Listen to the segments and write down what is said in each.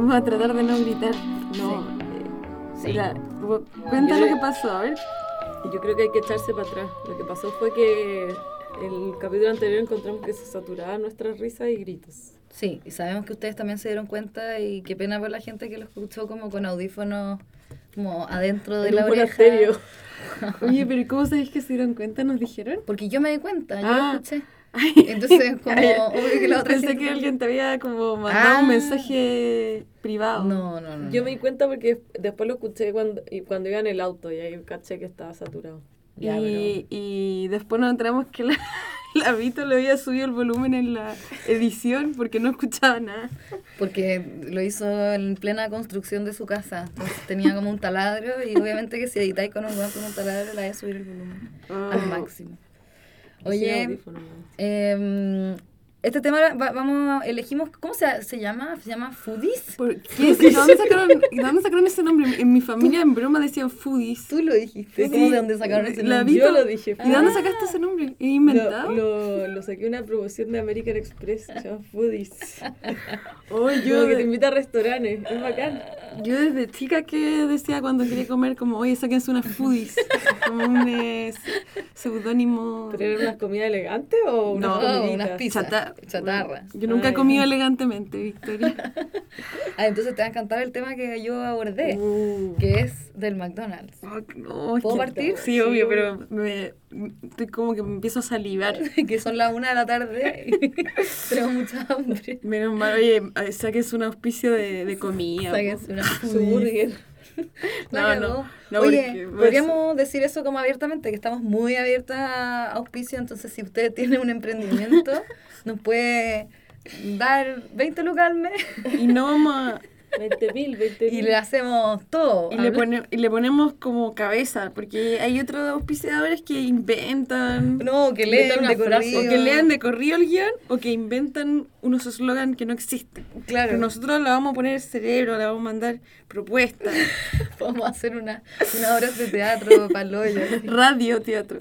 Vamos a tratar de no gritar. No. Sí. eh, la- bu- cuenta Yo lo que pasó, a ver. Y Yo creo que hay que echarse para atrás. Lo que pasó fue que el capítulo anterior encontramos que se saturaban nuestras risas y gritos. Sí, y sabemos que ustedes también se dieron cuenta y qué pena por la gente que lo escuchó como con audífonos como adentro de En la un oreja. Oye, pero ¿cómo sabéis que se dieron cuenta? ¿Nos dijeron? Porque yo me di cuenta, yo Ah. lo escuché. Entonces, como, obvio que la otra Pensé gente- que alguien te había como mandado Ah. un mensaje privado. No, no, no. Yo me di cuenta porque después lo escuché cuando, y cuando iba en el auto y ahí caché que estaba saturado. Ya, y, y después nos enteramos que la, la Vito le había subido el volumen en la edición porque no escuchaba nada. Porque lo hizo en plena construcción de su casa. Entonces tenía como un taladro y obviamente que si editáis con un con un taladro la voy a subir el volumen al máximo. Oye, em, este tema va- vamos, elegimos, ¿cómo se, se llama? ¿Se llama Foodies? ¿Por qué? ¿De dónde sacaron, de dónde sacaron ese nombre? En mi familia en broma decían foodies. Tú lo dijiste. Sí. ¿Cómo de dónde sacaron ese La nombre? Vito- Yo lo dije. ¿Y de dónde sacaste ese nombre? ¿Es inventado? Lo, lo, lo saqué una promoción de American Express, se llama Foodies. Oh, yo, Como que te invita a restaurantes, es bacán. Yo desde chica que decía cuando quería comer como, oye, sáquense unas foodies. Como un eh, seudónimo. ¿Pero era una comida elegante o una No, unas pizzas. Chata- Chatarra. Yo nunca he comido elegantemente, Victoria. Ah, entonces te va a encantar el tema que yo abordé, Uh. que es del McDonald's. Ay, no, ¿Puedo partir? Sí, Sí, obvio, pero me, estoy como que me empiezo a salivar. que son las una de la tarde y tenemos mucha hambre. Menos mal, oye, sáquense un auspicio de, de comida. po. Sáquense Su burger. La No, no, no, Oye, pues- podríamos decir eso como abiertamente, que estamos muy abiertas a auspicio, entonces si usted tiene un emprendimiento, nos puede dar 20 lucas al mes. Y no vamos a- 20 mil, 20 y le hacemos todo. y le, pone- y le ponemos como cabeza, porque hay otros auspiciadores que inventan, No, que leen de frase. o corrido. que lean de corrido el guion, o que inventan unos eslogan que no existen. Claro, Pero nosotros le vamos a poner el cerebro, le vamos a mandar propuestas, podemos hacer una, una obra de teatro para el hoyo. radio, teatro.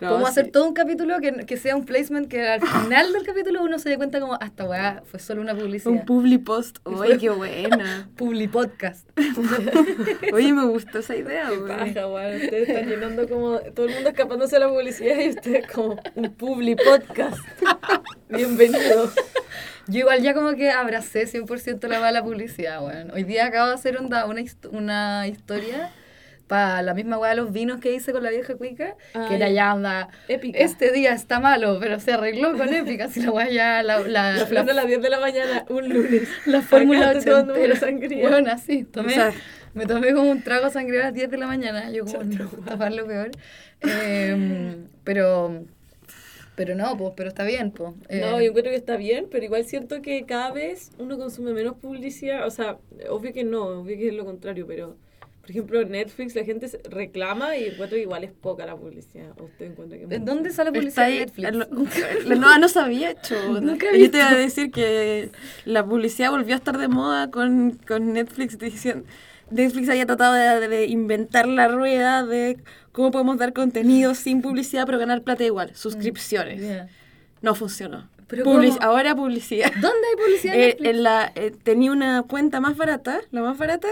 No, Podemos sí. hacer todo un capítulo que, que sea un placement que al final del capítulo uno se dé cuenta como, hasta weá, fue solo una publicidad. Un publi post. Oye, qué buena. Publi podcast. Oye, me gustó esa idea, Qué güey. paja, weón. Ustedes están llenando como. Todo el mundo escapándose de la publicidad y ustedes como un publi podcast. Bienvenido. Yo igual ya como que abracé 100% la mala publicidad, weón. Hoy día acabo de hacer una, hist- una historia para la misma weá de los vinos que hice con la vieja cuica, que era Ay. ya onda, Épica. este día está malo, pero se arregló con épica, si la weá ya, la, la, La flor a las 10 de la mañana, un lunes. la fórmula Acá estoy tomando ochentera. una sangría. Bueno, así, tomé, O sea, me tomé como un trago sangre a las 10 de la mañana, yo como tapar lo peor. Em, pero, pero no, pues, pero está bien, pues. No, yo encuentro que está bien, pero igual siento que cada vez uno consume menos publicidad. O sea, obvio que no, obvio que es lo contrario, pero por ejemplo, Netflix la gente reclama y encuentro que igual es poca la publicidad. ¿O usted encuentra que es ¿En mucha? dónde sale publicidad de. Netflix? Lo, no, no sabía, hecho. Nunca Yo te iba a decir que la publicidad volvió a estar de moda con, con Netflix diciendo. Netflix había tratado de, de inventar la rueda de cómo podemos dar contenido sin publicidad pero ganar plata igual, suscripciones. Ya. No funcionó. ¿Pero Public- cómo? ahora publicidad. ¿Dónde hay publicidad Eh, en la, eh, tenía una cuenta más barata, la más barata,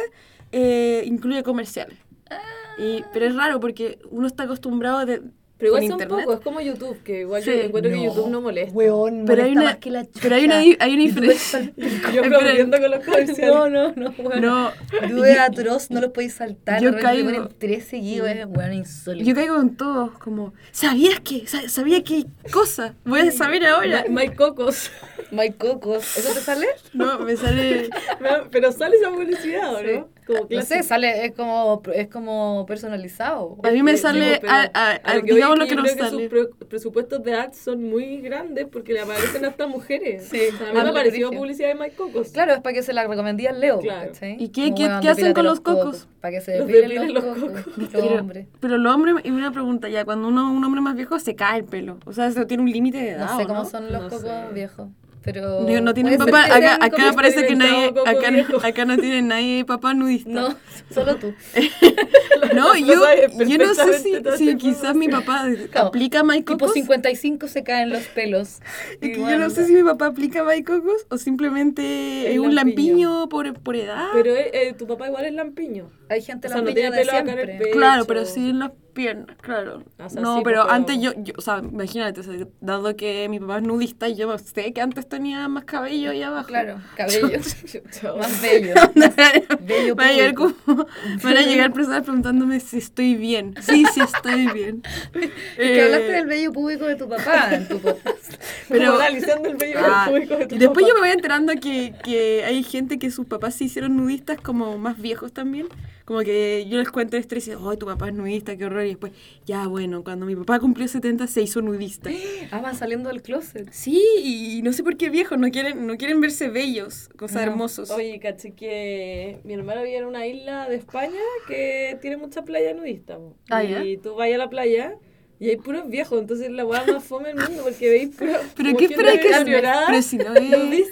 eh, incluye comerciales. Ah. Y, pero es raro porque uno está acostumbrado de, Pero igual son internet. pocos, es como YouTube, que igual yo Sí. encuentro que YouTube no molesta. Weón, Pero hay molesta una, más que la pero hay una, hay una diferencia. Yo aplaudiendo con los comerciales. No, no, no, weón. No, es atroz, no los podéis saltar. Yo caigo- ponen tres seguidos, es weón insólito. yo caigo con todos, como, ¿sabías que? Sa- ¿Sabía qué cosa? Voy a saber ahora. Mike Cocos. My Cocos, ¿eso te sale? No, me sale... Pero sale esa publicidad, ¿o Sí. ¿no? Como No sé, sale, es como, es como personalizado. A mí me sale, digo, pero a- a- a- lo que voy digamos lo que que yo nos creo sale. sus pre- presupuestos de ads son muy grandes porque le aparecen hasta mujeres. Sí, O sea, a mí me apareció publicidad de Mike Cocos. Claro, es para que se la recomendía al Leo. Claro. ¿cachai? ¿Y qué- qué- qué hacen con los cocos? Para que se Los depilen los, los cocos. cocos. Los Pero, hombres. pero los hombres, y una pregunta ya, cuando uno un hombre más viejo se cae el pelo. O sea, eso tiene un límite de edad. No sé ¿o cómo no? son los No cocos sé. viejos. Pero No, no tienen papá, acá, acá parece que nadie, acá, acá no tiene nadie papá nudista. No, solo tú. No, yo, yo no sé si, si quizás mi papá Claro, aplica Tipo maicocos. 55 se caen los pelos. Es que Y yo bueno, no sé si mi papá aplica maicocos o simplemente es un lampiño. lampiño por, por edad. Pero eh, eh, tu papá igual es lampiño. Hay gente O sea, no lampiña tiene de pelo acá en el siempre. Claro, pero sí en las piernas, claro. O sea, no, sí, pero antes yo, yo, o sea, imagínate, o sea, dado que mi papá es nudista, yo sé que antes tenía más cabello ahí abajo. Claro, cabello. Más bello. Bello Van a llegar, como- van a llegar personas preguntándome si estoy bien. Sí, sí estoy bien. Es que hablaste Eh, del bello público de tu papá en tu podcast. Pero- analizando el vello Ah, público de tu y después papá. yo me voy enterando que, que hay gente que sus papás se hicieron nudistas como más viejos también. Como que yo les cuento esto y dicen, ay, tu papá es nudista, qué horror. Y después, ya bueno, cuando mi papá cumplió 70 se hizo nudista. Ah, van saliendo del closet. Sí, y no sé por qué viejos, no quieren, no quieren verse bellos, cosas No. hermosos. Oye, caché que mi hermano vive en una isla de España que tiene mucha playa nudista. Ah, y tú vas a la playa y hay puros viejos, entonces la weá más fome del mundo porque veis puro. Pero qué esperáis que Pero si no es...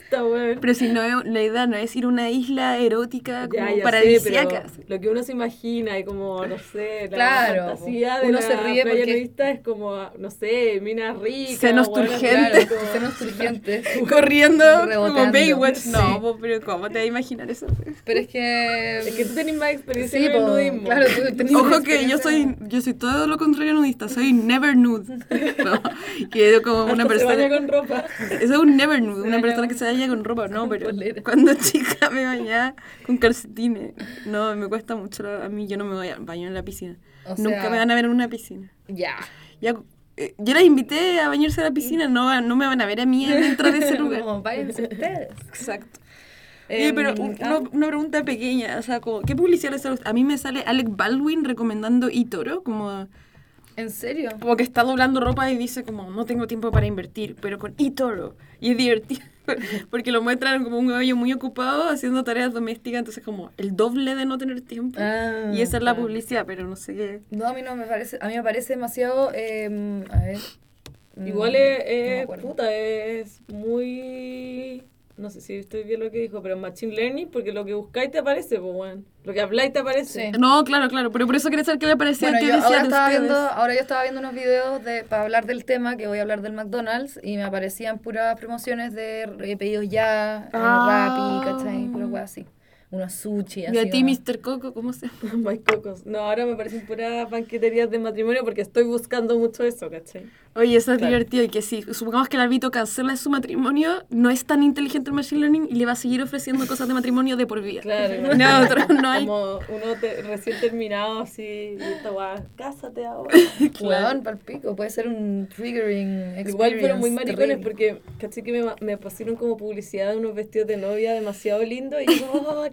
Pero si no es, la idea no es ir a una isla erótica como Ya, ya sé, paradisíaca. pero lo que uno se imagina y como, no sé, la Claro, fantasía de uno la se ríe playa porque- nudista es como, no sé, minas ricas. Senos turgentes. como- Claro, senos turgentes. Corriendo como Baywatch. sí. No, pero ¿cómo te vas a imaginar eso? Pero es que. Es que tú tenés más experiencia Sí, en el nudismo. claro, tú tenés Ojo más que yo soy, yo soy todo lo contrario a nudista, soy never nude. No, que como una Hasta se baña persona. con ropa. Eso es un never nude, una persona que se baña con ropa, no, pero polera. cuando chica me bañaba con calcetines. No, me cuesta mucho, a mí yo no me voy a baño en la piscina. O Nunca sea- me van a ver en una piscina. Ya. Ya, eh, yo las invité a bañarse a la piscina, no, no me van a ver a mí dentro de ese lugar. Como, váyanse ustedes. Exacto. Em, pero un- ah, una, una pregunta pequeña, o sea, como, ¿qué publicidad les sale a mí me sale Alec Baldwin recomendando eToro, como, ¿En serio? como que está doblando ropa y dice como, no tengo tiempo para invertir, pero con eToro. Y es divertido, porque lo muestran como un gallo muy ocupado haciendo tareas domésticas, entonces como el doble de no tener tiempo. Ah, y esa es la claro. publicidad, pero no sé qué. No, a mí no me parece. A mí me parece demasiado. em, a ver. mm, Igual no es, es acuerdo. puta, es muy... No sé si estoy bien lo que dijo, pero Machine Learning, porque lo que buscáis te aparece, pues, weón. Lo que habláis te aparece. Sí. No, claro, claro, pero por eso quería saber qué le parecía Bueno, a ti, yo decía ahora estaba, viendo, ahora yo estaba viendo unos videos de, para hablar del tema, que voy a hablar del McDonald's, y me aparecían puras promociones de eh, pedidos ya, Ah. Rappi, ¿cachai? Pura así. Unos sushi, Y así. a ti, unos- Mr. Coco, ¿cómo se My cocos. No, ahora me parecen puras banqueterías de matrimonio porque estoy buscando mucho eso, ¿cachai? Oye, eso es Claro. divertido y que si supongamos que el árbitro cancela su matrimonio, no es tan inteligente el machine learning y le va a seguir ofreciendo cosas de matrimonio de por vida. Claro. No, otro, no hay. Como uno te- recién terminado así, y esta weá, cásate ahora. Weón, pa'l pico, puede ser un triggering experience. Igual fueron muy maricones terrible. porque caché que me, me pusieron como publicidad de unos vestidos de novia demasiado lindos y yo, oh,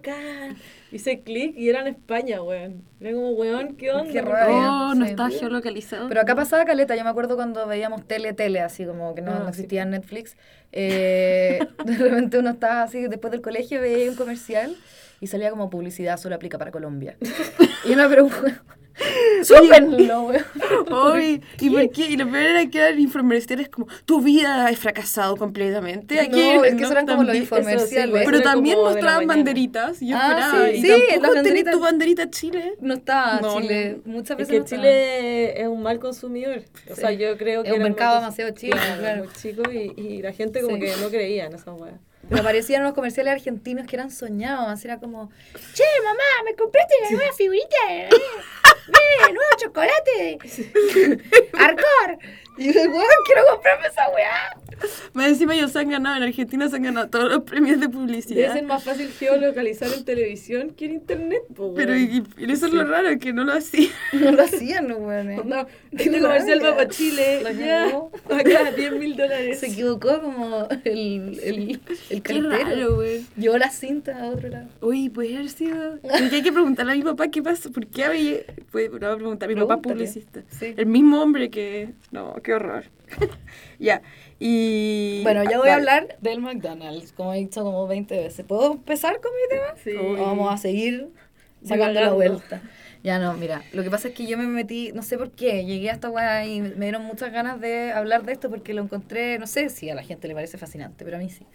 Hice clic y eran España, weón. Era como, weón, ¿qué onda? Qué ¿Por rabia. Oh, no Sí. está geolocalizado. Pero acá pasaba caleta, yo me acuerdo cuando veíamos tele, tele, así como que no, Ah, no existía en Netflix. eh, de repente uno estaba así, después del colegio veía un comercial y salía como publicidad solo aplica para Colombia. y una pregunta, súpenlo. Oye, ¿y por qué? Y lo peor era que eran infomerciales como, tu vida ha fracasado completamente. Aquí, No, es que eran como los infomerciales. Pero también mostraban banderitas. Y yo Ah, esperaba. sí, y tampoco tenés tu banderita Chile. No estaba No, Chile, no. muchas Es veces que no estaba. Chile es un mal consumidor. O sea, Sí. yo creo que Es un mercado demasiado chico, claro, claro. muy chico y, y la gente como Sí. que no creía en esa weá. Pero aparecían unos comerciales argentinos que eran soñados, era como, che, mamá, me compraste la nueva figurita, eh, mire, nuevo chocolate, Arcor. Y yo, weón, quiero comprarme esa weá. Más encima ellos se han ganado, en Argentina se han ganado todos los premios de Debe publicidad. ser más fácil geolocalizar en televisión que en internet, po, weón. Pero y, y eso es lo raro, que no lo hacía. No lo hacían, no, weón. eh. No, este comercial va para Chile, ya, acá, 10 mil dólares. Se equivocó como el, el, el cartero. güey. Llevó la cinta a otro lado. Uy, puede haber sido. Porque hay que preguntarle a mi papá qué pasó. ¿Por qué había.? Pues, no, voy a preguntar a mi papá Pregúntale. publicista. Sí. El mismo hombre que. No, qué horror. ya. Y. Bueno, ya ah, voy a hablar del McDonald's, como he dicho como 20 veces. ¿Puedo empezar con mi tema? Sí. ¿O vamos a seguir sacando la vuelta? Ya no, mira, lo que pasa es que yo me metí, no sé por qué, llegué a esta y me dieron muchas ganas de hablar de esto porque lo encontré, no sé si a la gente le parece fascinante, pero a mí sí.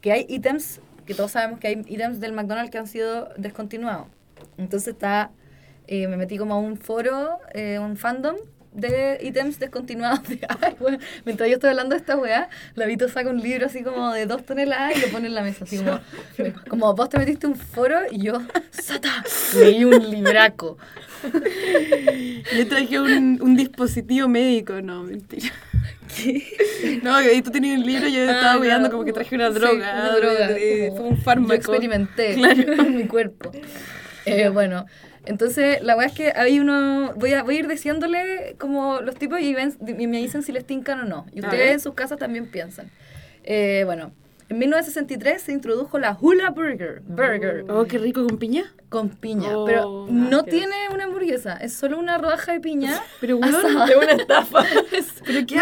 Que hay ítems, que todos sabemos que hay ítems del McDonald's que han sido descontinuados. Entonces está, eh, me metí como a un foro, eh, un fandom de ítems descontinuados. De, ay, weón, mientras yo estoy hablando de esta weá, la Vito saca un libro así como de dos toneladas y lo pone en la mesa. Así como, como vos te metiste un foro y yo, ¡Sata! Leí un libraco. Yo traje un, un dispositivo médico, no, mentira. No, y tú tenías un libro y yo Ah, estaba cuidando claro. como que traje una Sí, droga. una droga, de- de- como fue un Yo fármaco. experimenté Claro. en mi cuerpo. Eh, bueno, entonces la weá es que hay uno. Voy a, voy a ir diciéndole como los tipos y, ven- y me dicen si les tincan o no. Y A ustedes en sus casas también piensan. Eh, bueno, en 1963 se introdujo la Hula Burger. Burger. Oh, qué rico con piña. Con piña. Oh, pero ah, no tiene una hamburguesa. Es solo una rodaja de piña. Pero asada. Es una estafa. pero qué.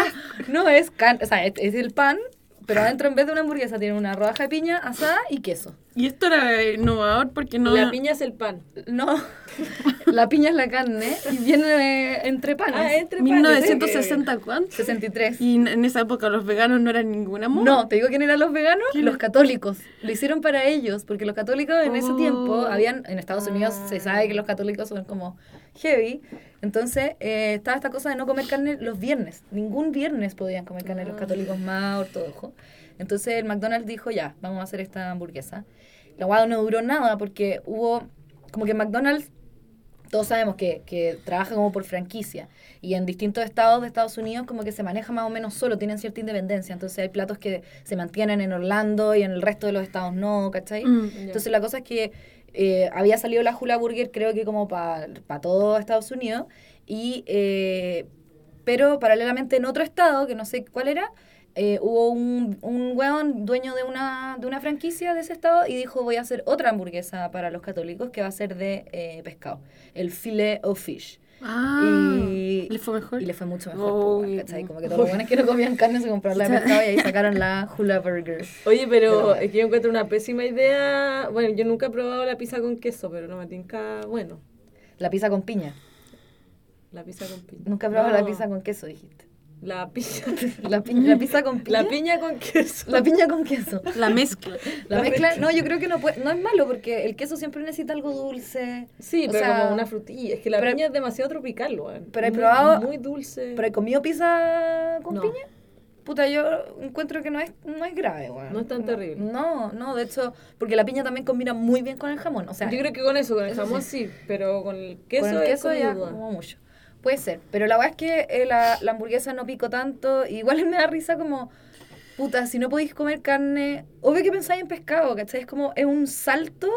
No es can, o sea, es, es el pan, pero adentro en vez de una hamburguesa tiene una rodaja de piña asada y queso. Y esto era innovador porque no. La piña es el pan. No, la piña es la carne y viene entre panes. Ah, entre panes. 1960 cuánto. 63. Y en- en esa época los veganos no eran ninguna moda. No, te digo quién eran los veganos, ¿Quién? los católicos. Lo hicieron para ellos, porque los católicos en ese Oh. tiempo habían, en Estados Unidos Ah. se sabe que los católicos son como heavy. Entonces eh, estaba esta cosa de no comer carne los viernes. Ningún viernes podían comer carne los Ah. católicos más ortodoxos. Entonces el McDonald's dijo, ya, vamos a hacer esta hamburguesa. La guada no duró nada porque hubo, como que McDonald's todos sabemos que, que trabaja como por franquicia y en distintos estados de Estados Unidos como que se maneja más o menos solo, tienen cierta independencia, entonces hay platos que se mantienen en Orlando y en el resto de los estados no, ¿cachai? Mm. Entonces la cosa es que eh, había salido la Hula Burger creo que como para todo Estados Unidos y eh, pero paralelamente en otro estado, que no sé cuál era, eh, hubo un, un weón dueño de una, de una franquicia de ese estado y dijo voy a hacer otra hamburguesa para los católicos que va a ser de eh, pescado, el filet of fish. Ah, Y- ¿le fue mejor? Y le fue mucho mejor, Oh, po, ¿cachai? Como que todos los buenos que no comían carne se compraron la de pescado y ahí sacaron la Hula Burger. Oye, pero es que yo encuentro una pésima idea. Bueno, yo nunca he probado la pizza con queso, pero no me tinca. Bueno, La pizza con piña. la pizza con piña. Nunca he probado la pizza con queso, dijiste. La pizza. La, pi- la pizza con piña. La piña con queso. La piña con queso. La mezcla. La, La mezcla, mezcla. no, yo creo que no puede, no es malo porque el queso siempre necesita algo dulce. Sí, O pero sea, como una frutilla. Es que la pero- piña es demasiado tropical, weón. pero he probado- Muy dulce. ¿Pero he comido pizza con No. piña? Puta, yo encuentro que no es, no es grave, weón. No es tan terrible. No, no, de hecho, porque la piña también combina muy bien con el jamón. O sea, yo creo que con eso, con el eso jamón sí, pero con el queso, con el es queso ya duda. como mucho. Puede ser, pero la verdad es que eh, la, la hamburguesa no pico tanto. Igual me da risa como, puta, si no podéis comer carne, obvio que pensáis en pescado, ¿cachai? Es como, es un salto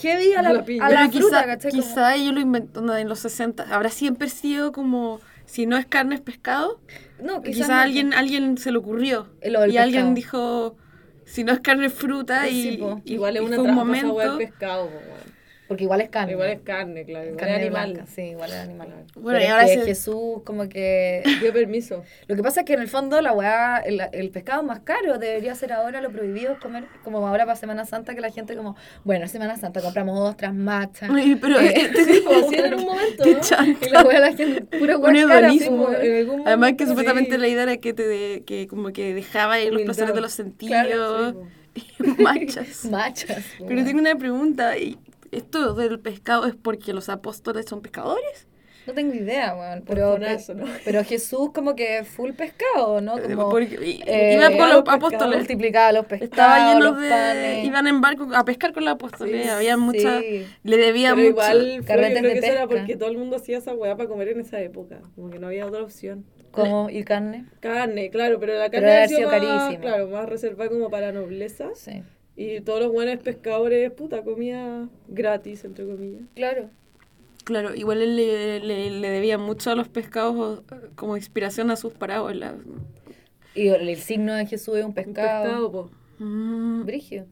heavy a la, La a fruta, quizá, ¿cachai? Como- quizá ellos lo inventó no, en los 60. Habrá siempre sido como, si no es carne, es pescado. no, Quizá, quizás no. alguien, alguien se le ocurrió. Del y alguien dijo, si no es carne, es fruta. Sí, Y, po. y- Igual es y una fue un momento. pescado. Porque igual es carne. Igual es carne, claro. Igual carne es animal. blanca, sí, igual es animal. Bueno, Pero y es ahora que se- Jesús como que... Dio permiso. Lo que pasa es que en el fondo la weá, el, el pescado es más caro, debería ser ahora lo prohibido es comer, como ahora para Semana Santa, que la gente como, bueno, Semana Santa compramos ostras, machas. Pero Eh, este- Sí, así era en un momento, Qué ¿no? Y la weá la gente, pura Un weá cara, hedonismo, como- en algún momento, Además que supuestamente la idea era que te de- que como que dejaba ahí los placeres de los sentidos Claro, sí, machas. Machas. Pero tengo una pregunta. ¿Y ¿Esto del pescado es porque los apóstoles son pescadores? No tengo idea, weón. Por Pero, jonazo, ¿no? pero Jesús como que full pescado, ¿no? Como Porque- eh, iba con los pescado, apóstoles. multiplicaba los pescados, Estaba lleno los de... panes. Iban en barco a pescar con los apóstoles. Sí, Había mucha... sí. Le debía Pero mucho. igual fue, yo creo de que eso era porque todo el mundo hacía esa weá para comer en esa época. Como que no había otra opción. Como y carne. Carne, claro, pero la Pero carne debe ha sido más, carísima. claro, más reservada como para la nobleza. Sí. Y todos los buenos pescadores, puta, comida gratis, entre comillas. Claro. Claro, igual él le, le, le debía mucho a los pescados como inspiración a sus parábolas. Y el, signo de Jesús es un Un pescado. pescado, po. Mm. Brigio.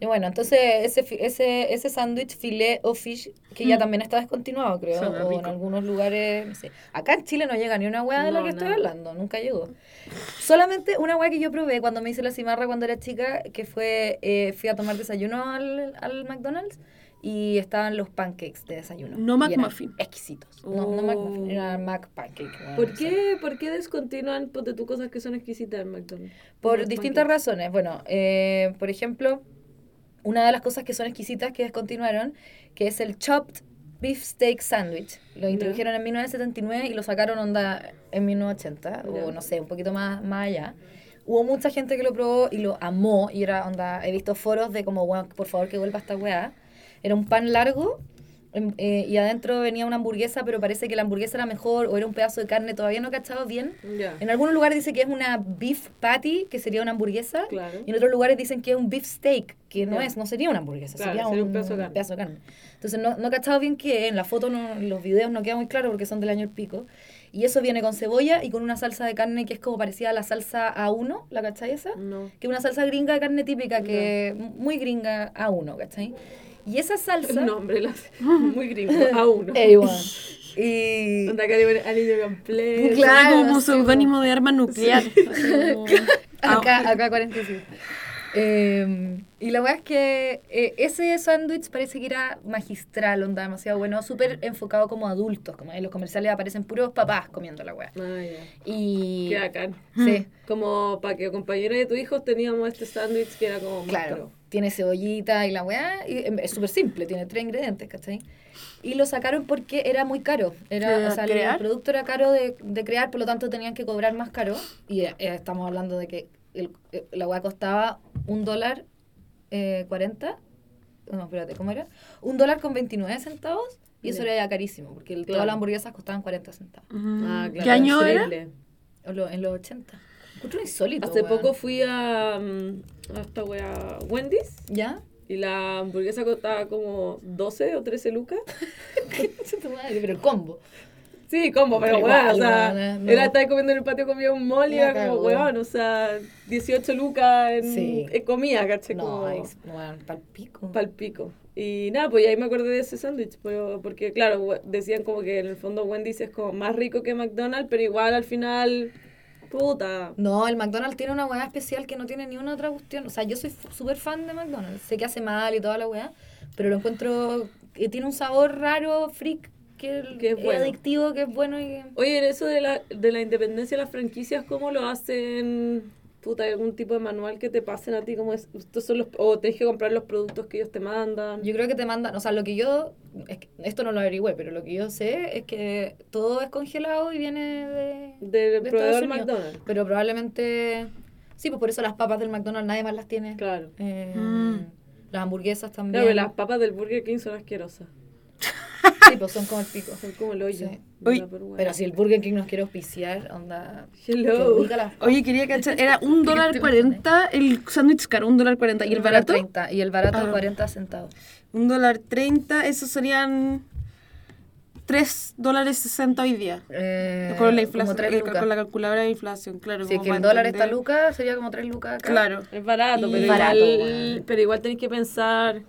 Y bueno, entonces ese ese ese sándwich filet o fish que ya Mm. también está descontinuado, creo, o en rico. algunos lugares, no sé. Acá en Chile no llega ni una hueá de la No, que estoy nada. hablando, nunca llegó. Solamente una hueá que yo probé cuando me hice la cimarra cuando era chica, que fue, eh, fui a tomar desayuno al, al McDonald's y estaban los pancakes de desayuno. No McMuffin. Exquisitos. No, no Oh. McMuffin, era Mac Pancake. weón, ¿Por no qué, ¿Por qué descontinúan ponte tú cosas que son exquisitas en McDonald's? Por distintas razones. Bueno, eh, por ejemplo, una de las cosas que son exquisitas que descontinuaron, que es el Chopped Beef Steak Sandwich. Lo introdujeron en 1979 y lo sacaron onda en 1980, Ya. o no sé, un poquito más, más allá. Hubo mucha gente que lo probó y lo amó, y era onda, he visto foros de como, "Weón, por favor que vuelva esta weá. Era un pan largo eh, y adentro venía una hamburguesa, pero parece que la hamburguesa era mejor o era un pedazo de carne, todavía no he cachado bien. Ya. En algunos lugares dice que es una beef patty, que sería una hamburguesa. Claro. Y en otros lugares dicen que es un beef steak, que no Ya. es, no sería una hamburguesa, Claro, sería, sería un, un pedazo de carne. de carne. Entonces no, no he cachado bien que en la foto, no, los videos no queda muy claro porque son del año el pico. Y eso viene con cebolla y con una salsa de carne que es como parecida a la salsa A1, ¿la cachai esa? No. Que es una salsa gringa de carne típica, que muy gringa A1, ¿cachai? Y esa salsa... El nombre, hace muy gringo, a uno. Weón. Y... Onda anillo completo. Claro, como un sí, seudónimo de arma nuclear. Así como- Acá, Ah, acá 45. Eh, y la verdad es que eh, ese sándwich parece que era magistral, onda demasiado bueno, súper enfocado como adultos, como en los comerciales aparecen puros papás comiendo la weá. Ah, ya. Y Qué bacán. sí, Como para que compañeros de tu hijo teníamos este sándwich que era como claro. Tiene cebollita y la weá, y em, es súper simple, tiene tres ingredientes, ¿cachai? Y lo sacaron porque era muy caro, era, ¿De o sea, el producto era caro de, de crear, por lo tanto tenían que cobrar más caro, y eh, estamos hablando de que el- eh, la weá costaba un dólar eh, 40, no, espérate, ¿cómo era? Un dólar con 29 centavos, y eso era ya carísimo, porque el- Claro. todas las hamburguesas costaban 40 centavos, Mm. Ah, claro. ¿Qué año era? increíble. en lo- en los 80. Encuentro insólito, Hace weón. poco fui a, mm, a esta wea Wendy's ¿Ya? y la hamburguesa costaba como 12 o 13 lucas. Pero combo. Sí, combo, pero Pero weón, o sea, weón, no. era estar comiendo en el patio, comía un mall y era como, weón, o sea, 18 lucas en, Sí. en comida, ¿cachai? No, como es, bueno, pal pico. pal pico. Y nada, pues ahí me acordé de ese sándwich, porque claro, decían como que en el fondo Wendy's es como más rico que McDonald's, pero igual al final, puta. No, el McDonald's tiene una weá especial que no tiene ni una otra cuestión. O sea, yo soy súper fan de McDonald's. Sé que hace mal y toda la weá, pero lo encuentro que tiene un sabor raro, freak, que, Que es adictivo, que es bueno y que... Oye, en eso de la, de la independencia de las franquicias, ¿cómo lo hacen? Puta, ¿hay algún tipo de manual que te pasen a ti? como es, estos son los, o tenés que comprar los productos que ellos te mandan. Yo creo que te mandan, o sea, lo que yo, es que esto no lo averigüé, pero lo que yo sé es que todo es congelado y viene de... Del de proveedor. McDonald's. Pero probablemente, sí, pues por eso las papas del McDonald's nadie más las tiene. Claro. Eh, Mm. Las hamburguesas también. Claro, que las papas del Burger King son asquerosas. Sí, pues son como el pico. Son como el hoyo. Sí. peruana. Pero si el Burger King nos quiere auspiciar, onda. Hello. que Oye, quería cachar, era un dólar cuarenta el sándwich caro, un dólar cuarenta. ¿Y el barato? 30, y el barato Ah. 40 centavos. Un dólar treinta, eso serían tres dólares sesenta hoy día. Eh, con la inflación, con la calculadora de inflación, claro. Si es que el dólar entender. está lucas, sería como 3 lucas acá. Claro. Es barato, Y- pero, Barato, igual, pero igual tenés que pensar.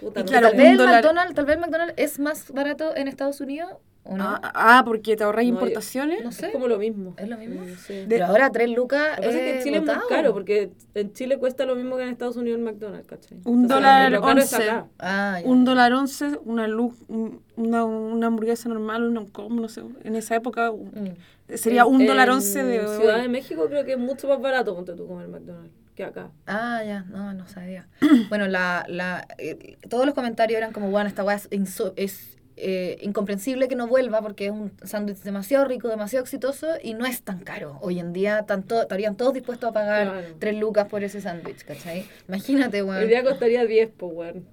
Puta, Y no claro, sé. tal, vez un dólar- McDonald's, tal vez McDonald's es más barato en Estados Unidos o no. Ah, ah, porque te ahorras No, importaciones. no sé. Es como lo mismo. ¿Es lo mismo? Sí, sí. Pero ahora 3 lucas. Lo que pasa es que en Chile es muy caro, porque en Chile cuesta lo mismo que en Estados Unidos el McDonald's, ¿cachai? Un Entonces, dólar once. acá. Ah, ya. Un dólar once, una luz, un- una, una hamburguesa normal, una como, no sé, en esa época Mm. sería En- un dólar en once de Ciudad de México creo que es mucho más barato, ponte tú, comer McDonald's acá. Ah, ya, no, no sabía. bueno, la, la, eh, todos los comentarios eran como, bueno, esta weá es, es eh, incomprensible que no vuelva porque es un sándwich demasiado rico, demasiado exitoso y no es tan caro. Hoy en día tanto, estarían todos dispuestos a pagar Claro. tres lucas por ese sándwich, ¿cachai? Imagínate, Hoy weón. día costaría 10, pues, weón.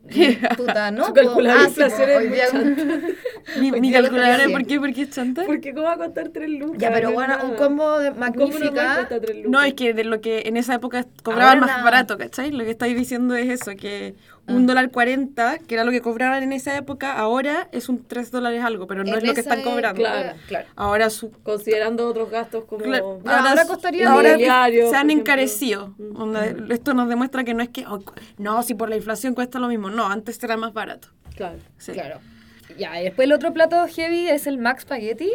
Puta, ¿no? Su calculadora po, po, hoy muy día- Mi, Hoy mi día calculadora, ¿por qué? ¿Por qué es chanta? Porque ¿cómo va a costar 3 lucas? Ya, pero No bueno, un combo de magnífica. cuesta 3 lucas. No, es que de lo que en esa época cobraban Ahora más barato, ¿cachai? Lo que estáis diciendo es eso, que un Ah. dólar cuarenta, que era lo que cobraban en esa época, ahora es un tres dólares algo, pero no En es lo que están cobrando. época, Claro. claro. Ahora su Considerando otros gastos como... Claro, Ya, ahora costaría ahora Inmobiliario, se han encarecido. Mm. Esto nos demuestra que no es que, oh, no, si por la inflación cuesta lo mismo. No, antes era más barato. Claro. Sí. Claro. Ya, y después el otro plato heavy es el Max Spaghetti,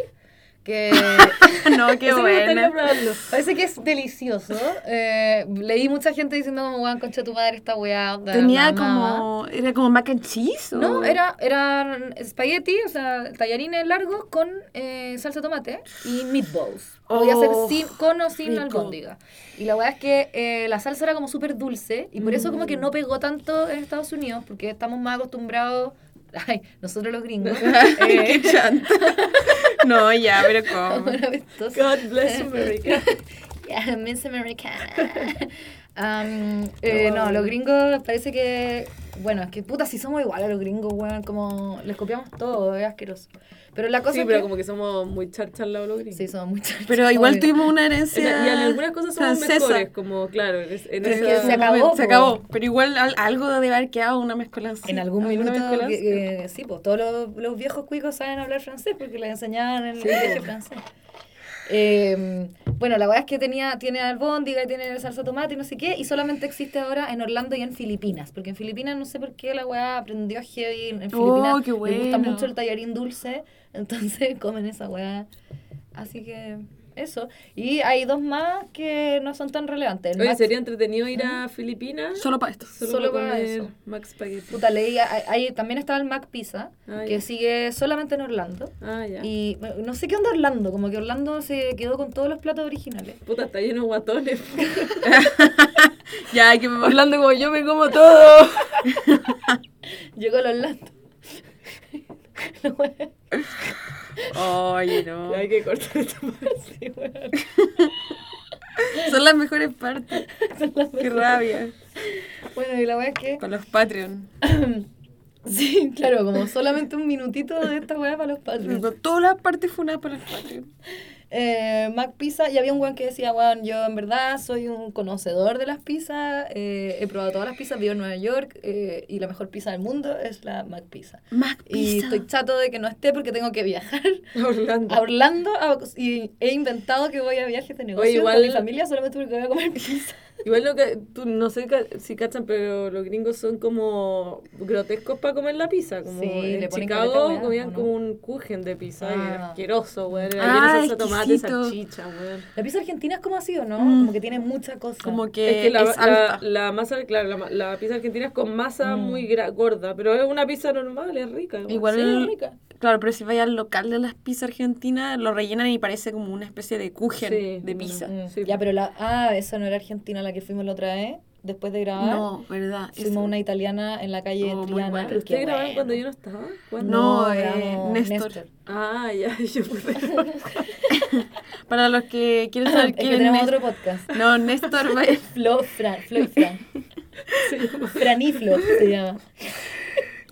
que no, qué probarlo. parece que es delicioso. Eh, leí mucha gente diciendo como, weón, concha tu madre, esta weá. Tenía la amaba". como. Era como mac and cheese. ¿o? No, era, eran espagueti, o sea, tallarines largos con eh, salsa de tomate y meatballs. Podía ser Oh, sin, con o sin rico. albóndiga. Y la verdad es que eh, la salsa era como súper dulce y por eso como Mm. que no pegó tanto en Estados Unidos, porque estamos más acostumbrados, ay, nosotros los gringos, Qué eh, chanta. no, ya, pero ¿cómo? God bless America. Yeah, Miss Americana. Um, eh, no, los gringos parece que. Bueno, es que puta, si somos iguales a los gringos, weón. Como les copiamos todo, es asqueroso. Pero la cosa Sí, es pero que. como que somos muy charcharlados los gringos. Sí, somos muy charchas, Pero igual obvio. tuvimos una En- herencia. y en algunas cosas somos francesa. mejores, como claro, en, es esa- que se acabó, Se acabó. Pero igual al- algo debe haber quedado una mezcolanza. En algún ¿Alguna minuto, mezcolanza? que- que- sí, pues todos los, los viejos cuicos saben hablar francés porque les enseñaban en el colegio francés. Eh, bueno, la verdad es que tenía, tiene albóndiga y tiene salsa tomate y no sé qué, y solamente existe ahora en Orlando y en Filipinas, porque en Filipinas no sé por qué la weá aprendió heavy, en Oh, Filipinas qué les gusta bueno. mucho el tallarín dulce, entonces comen esa weá. Así que eso. Y hay dos más que no son tan relevantes. El Oye, Max- sería entretenido ir a Filipinas Solo para esto. solo, solo para eso. Max Spaghetti. Puta, leí, ahí- ahí también estaba el Mac Pizza, Ah, que ya. sigue solamente en Orlando. Ah, ya. Y no sé qué onda Orlando, como que Orlando se quedó con todos los platos originales. Puta, está lleno de guatones. Ya, hay que Hablando como yo me como todo. Llegó el Orlando. Oye, no. Hay que cortar esta parte. Bueno. Son las mejores partes. Qué rabia. Bueno, y la weá es que. Con los Patreon. Sí, claro, como solamente un minutito de esta weá para los padres. Con Todas las partes funadas para los Patreon. Eh, Mac Pizza, y había un weón que decía, weón, yo en verdad soy un conocedor de las pizzas, eh, he probado todas las pizzas, vivo en Nueva York, eh, y la mejor pizza del mundo es la Mac Pizza. Mac Y Pizza. estoy chato de que no esté porque tengo que viajar Orlando. a Orlando a- y he inventado que voy a viajes de negocio igual- con mi familia solamente porque voy a comer pizza. Igual lo que, tú, no sé si cachan, pero los gringos son como grotescos para comer la pizza. Como Sí, en Chicago comían como un kuchen de pizza, y era Ah. asqueroso, weón. Era Ah, salsa tomate, salchicha, weón. La pizza argentina es como así, ¿o no? Mm. Como que tiene mucha cosa. Como que Es que la, es la, alta. la masa, claro, la, ma- la pizza argentina es con masa Mm. muy gra- gorda, pero es una pizza normal, es rica. igual. Igual, Sí, es rica. Claro, pero si vaya al local de las pizzas argentinas, lo rellenan y parece como una especie de kuchen Sí, de bueno. pizza. Mm. Sí. Ya, pero la... Ah, esa no era Argentina la que fuimos la otra vez, después de grabar. No, ¿verdad? Fuimos Eso. a una italiana en la calle Oh, muy Triana. buena. ¿Pero ustedes grabaron bueno. cuando yo no estaba? ¿Cuándo? No, eh, Néstor. Ah, ya, yo pude. Para los que quieren saber es que quién es tenemos Néstor. otro podcast. No, Néstor va Flo, Fran, Flo y Fran. Franiflo se llama.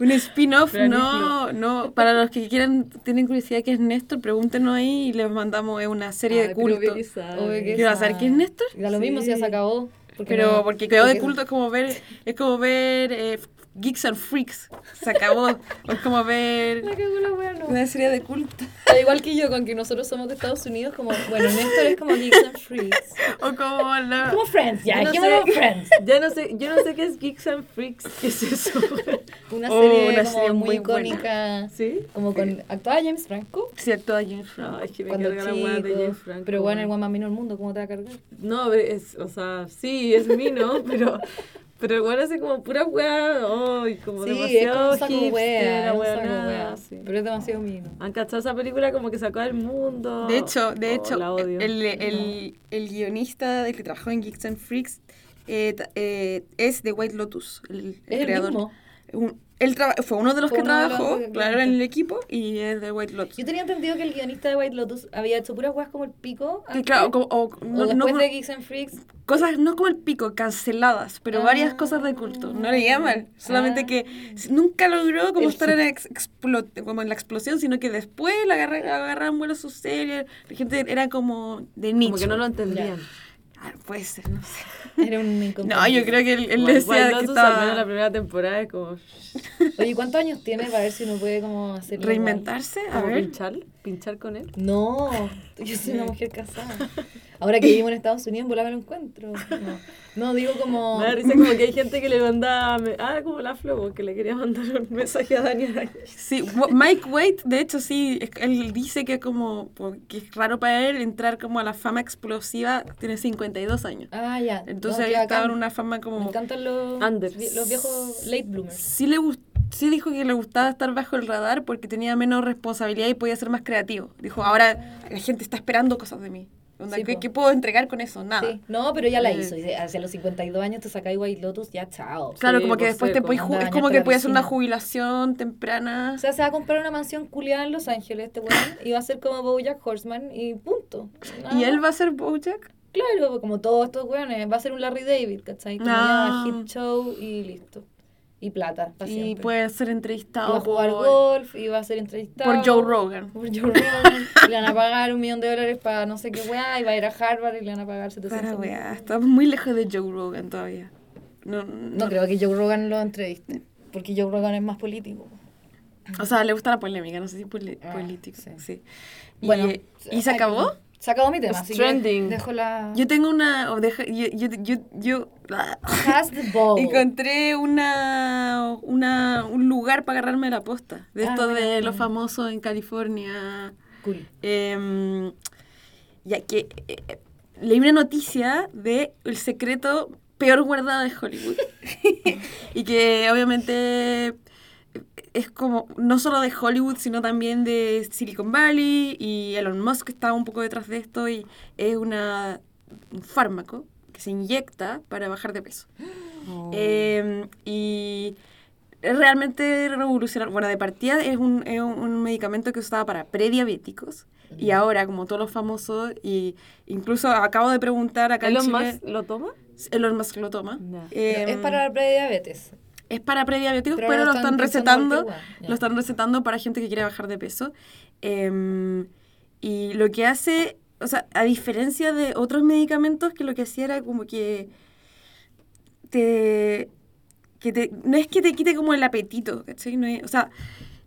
Un spin-off, no, no. Para los que quieran, tienen curiosidad qué es Néstor, pregúntenos ahí y les mandamos una serie de Ay, culto. qué sabe. Obvio que ¿Quiero esa- saber quién es Néstor? Da lo mismo si ya se acabó. Pero no- porque quedó de culto es como ver, es como ver eh, Geeks and Freaks. Se acabó. Es como ver La la una serie de culto. Al igual que yo, con que nosotros somos de Estados Unidos, como, bueno, Néstor es como Geeks and Freaks. O como la... Como Friends, ya, Yo no sé- Friends. Ya no sé, yo no sé qué es Geeks and Freaks. ¿Qué es eso? Una Oh, serie, una como serie muy icónica. ¿Sí? Como con. Actuaba James Franco. Cierto, de James Franco. Es que me Cuando carga la weá de chico. James Franco. Pero bueno, el guan más mino del mundo, ¿cómo te va a cargar? No, es, o sea, sí, es mí, ¿no? Pero, pero weón hace como pura weá, ay, como Sí, es como demasiado hipster, wea, es sí. Pero es demasiado mino. ¿Han cachado esa película como que sacó al mundo? De hecho, de Oh, hecho, la odio. el, el, el guionista del que trabajó en Geeks and Freaks eh, eh, es de White Lotus, el, el Es el creador. mismo. Un- él traba- fue uno de los Fue que los trabajó, claro, en el equipo y es de White Lotus. Yo tenía entendido que el guionista de White Lotus había hecho puras weas como el pico. Que antes, claro, como- o, o no, no después de Geeks and Freaks. cosas no como el pico, canceladas, pero varias cosas de culto. No le llaman, solamente Ah. que nunca logró como estar en, ex- explo- como en la explosión, sino que después la agarra- agarraron vuelo sus series, la gente era como de nicho. Como que no lo entendían. Ah, puede ser, no sé. Era un No, yo creo que él, él White decía que Lotus, al menos la estaba primera temporada es como, Oye, ¿cuántos años tiene para ver si no puede como igual? reinventarse. A ver. pinchar, pinchar con él. No, yo soy una mujer casada. Ahora que vivo en Estados Unidos, me lo encuentro. No, no digo como... Me da risa como que hay gente que le manda, me- ah, como la Flo, que le quería mandar un mensaje a Daniel. Sí, Mike Waite, de hecho, sí, él dice que como que es raro para él entrar como a la fama explosiva, tiene 52 años. Ah, ya. Entonces no, él qué estaba en una fama Me como... encantan los, Under. los viejos late bloomers. Sí, le gust- sí dijo que le gustaba estar bajo el radar porque tenía menos responsabilidad y podía ser más creativo. Dijo, ahora la gente está esperando cosas de mí. Onda, Sí, ¿qué, puedo entregar con eso? Nada. Sí. No, pero ya la Eh. hizo. y Hacia los 52 años te sacáis White Lotus, ya chao. Claro, como que por después te puedes es como que puedes hacer una jubilación temprana. O sea, se va a comprar una mansión culiada en Los Ángeles, este weón, y va a ser como Bojack Horseman y punto. Nada y él va a ser Bojack. Claro, como todos estos weones, va a ser un Larry David, ¿cachai? Como Ah. ya hit show y listo. Y plata, Y siempre. puede ser entrevistado a jugar por, golf, y va a ser entrevistado. por Joe Rogan. Por Joe Rogan. y le van a pagar un millón de dólares para no sé qué weá, y va a ir a Harvard y le van a pagar 700 Para weá, estamos muy lejos de Joe Rogan todavía. No, no, No creo que Joe Rogan lo entreviste, porque Joe Rogan es más político. O sea, le gusta la polémica, no sé si poli- Ah, político. sí. Sí. Y, Bueno, ¿y se acabó? Se acabó mi tema, así trending. que dejo la... Yo tengo una. o deja- yo, yo, yo, yo- Pass the ball. encontré una, una, un lugar para agarrarme la posta. De Ah, esto mira. de los famosos en California. Cool. Em, ya que eh, leí una noticia de el secreto peor guardado de Hollywood. y que obviamente es como no solo de Hollywood, sino también de Silicon Valley y Elon Musk está un poco detrás de esto y es una, un fármaco que se inyecta para bajar de peso. Eh, y es realmente revolucionario. Bueno, de partida es un, es un- medicamento que se usaba para prediabéticos. Y ahora, como todos los famosos, y incluso acabo de preguntar acá ¿Elon en Chile, Musk lo toma? Elon Musk lo toma. Eh, es para la prediabetes. Es para prediabéticos, Pero pero, lo están recetando, lo están recetando para gente que quiere bajar de peso. Em, y lo que hace, o sea, a diferencia de otros medicamentos, que lo que hacía era como que te, que te, no es que te quite como el apetito, ¿cachai? No es- o sea,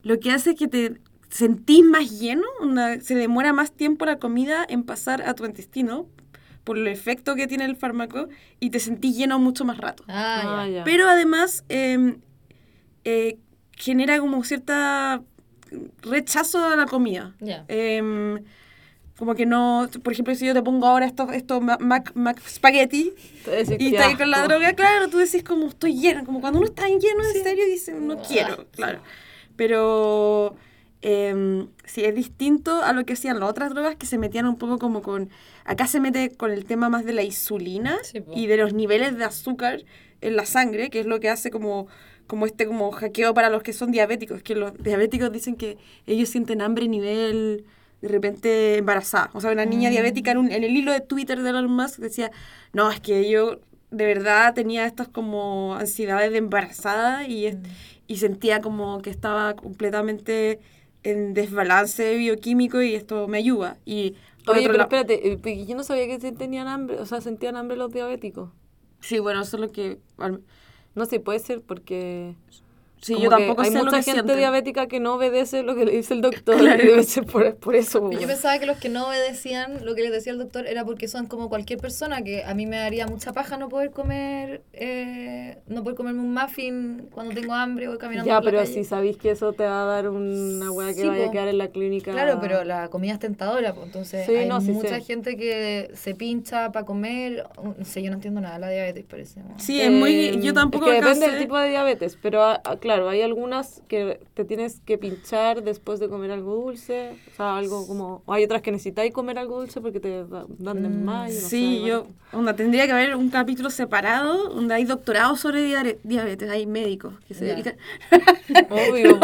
lo que hace es que te sentís más lleno, onda, se demora más tiempo la comida en pasar a tu intestino por el efecto que tiene el fármaco y te sentís lleno mucho más rato. Ah, Ah, ya. ya. Pero además eh, eh, genera como cierta rechazo a la comida. Em, como que no, por ejemplo, si yo te pongo ahora estos esto Mac, Mac, Mac Spaghetti y estás ahí con la droga, claro, tú decís como estoy lleno, como cuando uno está lleno en serio dice no Ah, quiero, sí. claro. Pero em, sí, es distinto a lo que hacían las otras drogas que se metían un poco como con, acá se mete con el tema más de la insulina Sí, y de los niveles de azúcar en la sangre, que es lo que hace como como este como hackeo para los que son diabéticos, que los diabéticos dicen que ellos sienten hambre nivel de repente embarazada. O sea, una niña Mm. diabética en, un- en el hilo de Twitter de Elon Musk decía, no, es que yo de verdad tenía estas como ansiedades de embarazada y, es- y sentía como que estaba completamente en desbalance bioquímico y esto me ayuda. Y Oye, pero lado- espérate, eh, porque yo no sabía que tenían hambre, o sea, sentían hambre los diabéticos. Sí, bueno, eso es lo que... No sé, puede ser porque... Sí, como yo que tampoco hay sé lo mucha que gente sienten. diabética que no obedece lo que le dice el doctor Claro. y debe ser por, por eso. Pero Yo bueno. pensaba que los que no obedecían lo que les decía el doctor era porque son como cualquier persona, que a mí me daría mucha paja no poder comer, eh, no poder comerme un muffin cuando tengo hambre o caminando Ya, por la pero calle. si sabéis que eso te va a dar una weá que Sí, vaya a po. quedar en la clínica. Claro, pero la comida es tentadora, pues, entonces Sí, hay no, sí mucha gente que se pincha para comer, no sé, yo no entiendo nada de la diabetes, parece. ¿no? Sí, es muy... Eh, Yo tampoco Es que depende del tipo de diabetes, pero ah, ah, claro, hay algunas que te tienes que pinchar después de comer algo dulce, o sea, algo como... O hay otras que necesitáis comer algo dulce porque te da- dan de Mm, no Sí, yo, onda, tendría que haber un capítulo separado donde hay doctorados sobre diabetes, hay médicos que se dedican. Obvio,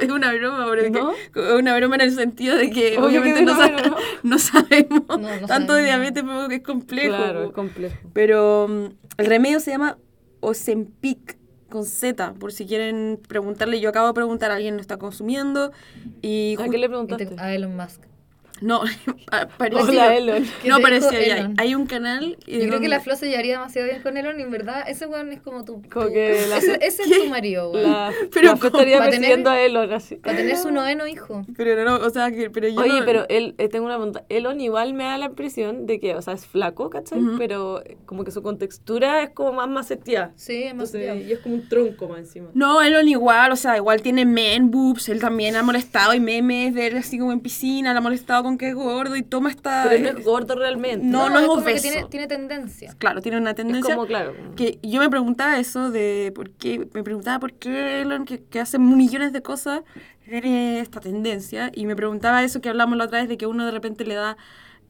es una broma, porque ¿No? es una broma en el sentido de que Obvio obviamente que no, sabemos No, no tanto de diabetes, pero que es complejo. Claro, es complejo. Pero mm, el remedio se llama Ozempic con Z, por si quieren preguntarle. Yo acabo de preguntar, alguien lo está consumiendo y ¿A qué le preguntaste? a Elon Musk. No, pa- parecía. Hola, Elon. ¿Qué No, parecía? Hay un canal. eh, Yo creo que donde- la Flo se llevaría demasiado bien con Elon y en verdad ese weón es como tu... Como tu- que la- ese, ese es tu marido, weón. La, Pero la estaría para tener- persiguiendo a Elon así. Para tener su noveno hijo. Pero no, o sea, que, pero yo Oye, no- pero él, eh, tengo una pregunta. Elon igual me da la impresión de que, o sea, es flaco, ¿cachai? Ujú. Pero eh, como que su contextura es como más maceteada. Sí, es más y es como un tronco más encima. No, Elon igual, o sea, igual tiene men boobs, él también ha molestado y memes de él así como en piscina, le ha molestado con que es gordo y toma esta... Pero no es gordo realmente. No, no es como que obeso. tiene, tiene tendencia. Claro, tiene una Es tendencia como, claro. que yo me preguntaba eso de por qué, me preguntaba por qué Elon, que, que hace millones de cosas, tiene esta tendencia y me preguntaba eso que hablamos la otra vez de que uno de repente le da,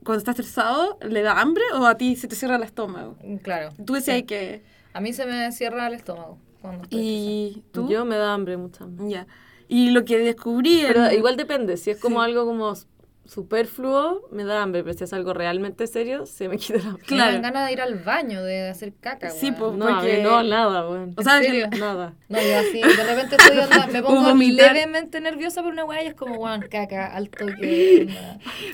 cuando está estresado, le da hambre o a ti se te cierra el estómago. Claro. Tú decías Sí. que... A mí se me cierra el estómago cuando estoy Y tú... Yo me da hambre, mucha hambre. Ya. Y lo que descubrí... Pero en- igual depende. Si es como Sí. algo como superfluo, me da hambre. Pero si es algo realmente serio, se me quita la hambre. Claro. dan ganas de ir al baño, de hacer caca, Sí, po. No, porque- no, nada, weón. O sea, ¿En que- serio? Nada. No, yo así, de repente estoy onda, me pongo levemente nerviosa por una weá y es como, weón, caca, al toque.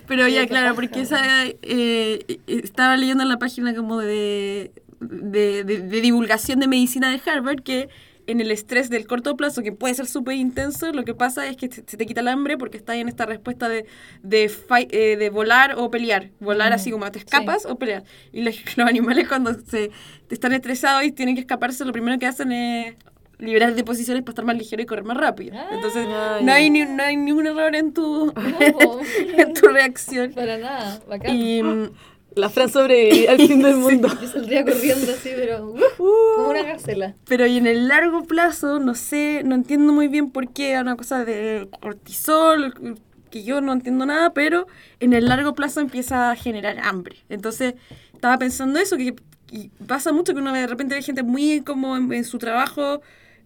Pero ya, claro, porque esa, eh, estaba leyendo en la página como de, de, de- de divulgación de medicina de Harvard que en el estrés del corto plazo, que puede ser súper intenso, lo que pasa es que se te quita el hambre porque estás en esta respuesta de, de, fight- eh, de volar o pelear. Volar Mm, así como te escapas o pelear. Y los, los animales cuando se están estresados y tienen que escaparse, lo primero que hacen es liberar deposiciones para estar más ligero y correr más rápido. Ah. Entonces, Ah, no hay, ni, no hay ningún error en tu, No, en tu reacción. Para nada, bacán. Y, mm, La Fran sobrevivió al fin del mundo. Yo saldría corriendo así, pero uh, como una gacela. pero y en el largo plazo, no sé, no entiendo muy bien por qué, una cosa de cortisol, que yo no entiendo nada, pero en el largo plazo empieza a generar hambre. Entonces, estaba pensando eso, que y pasa mucho que uno de repente ve gente muy como en, en su trabajo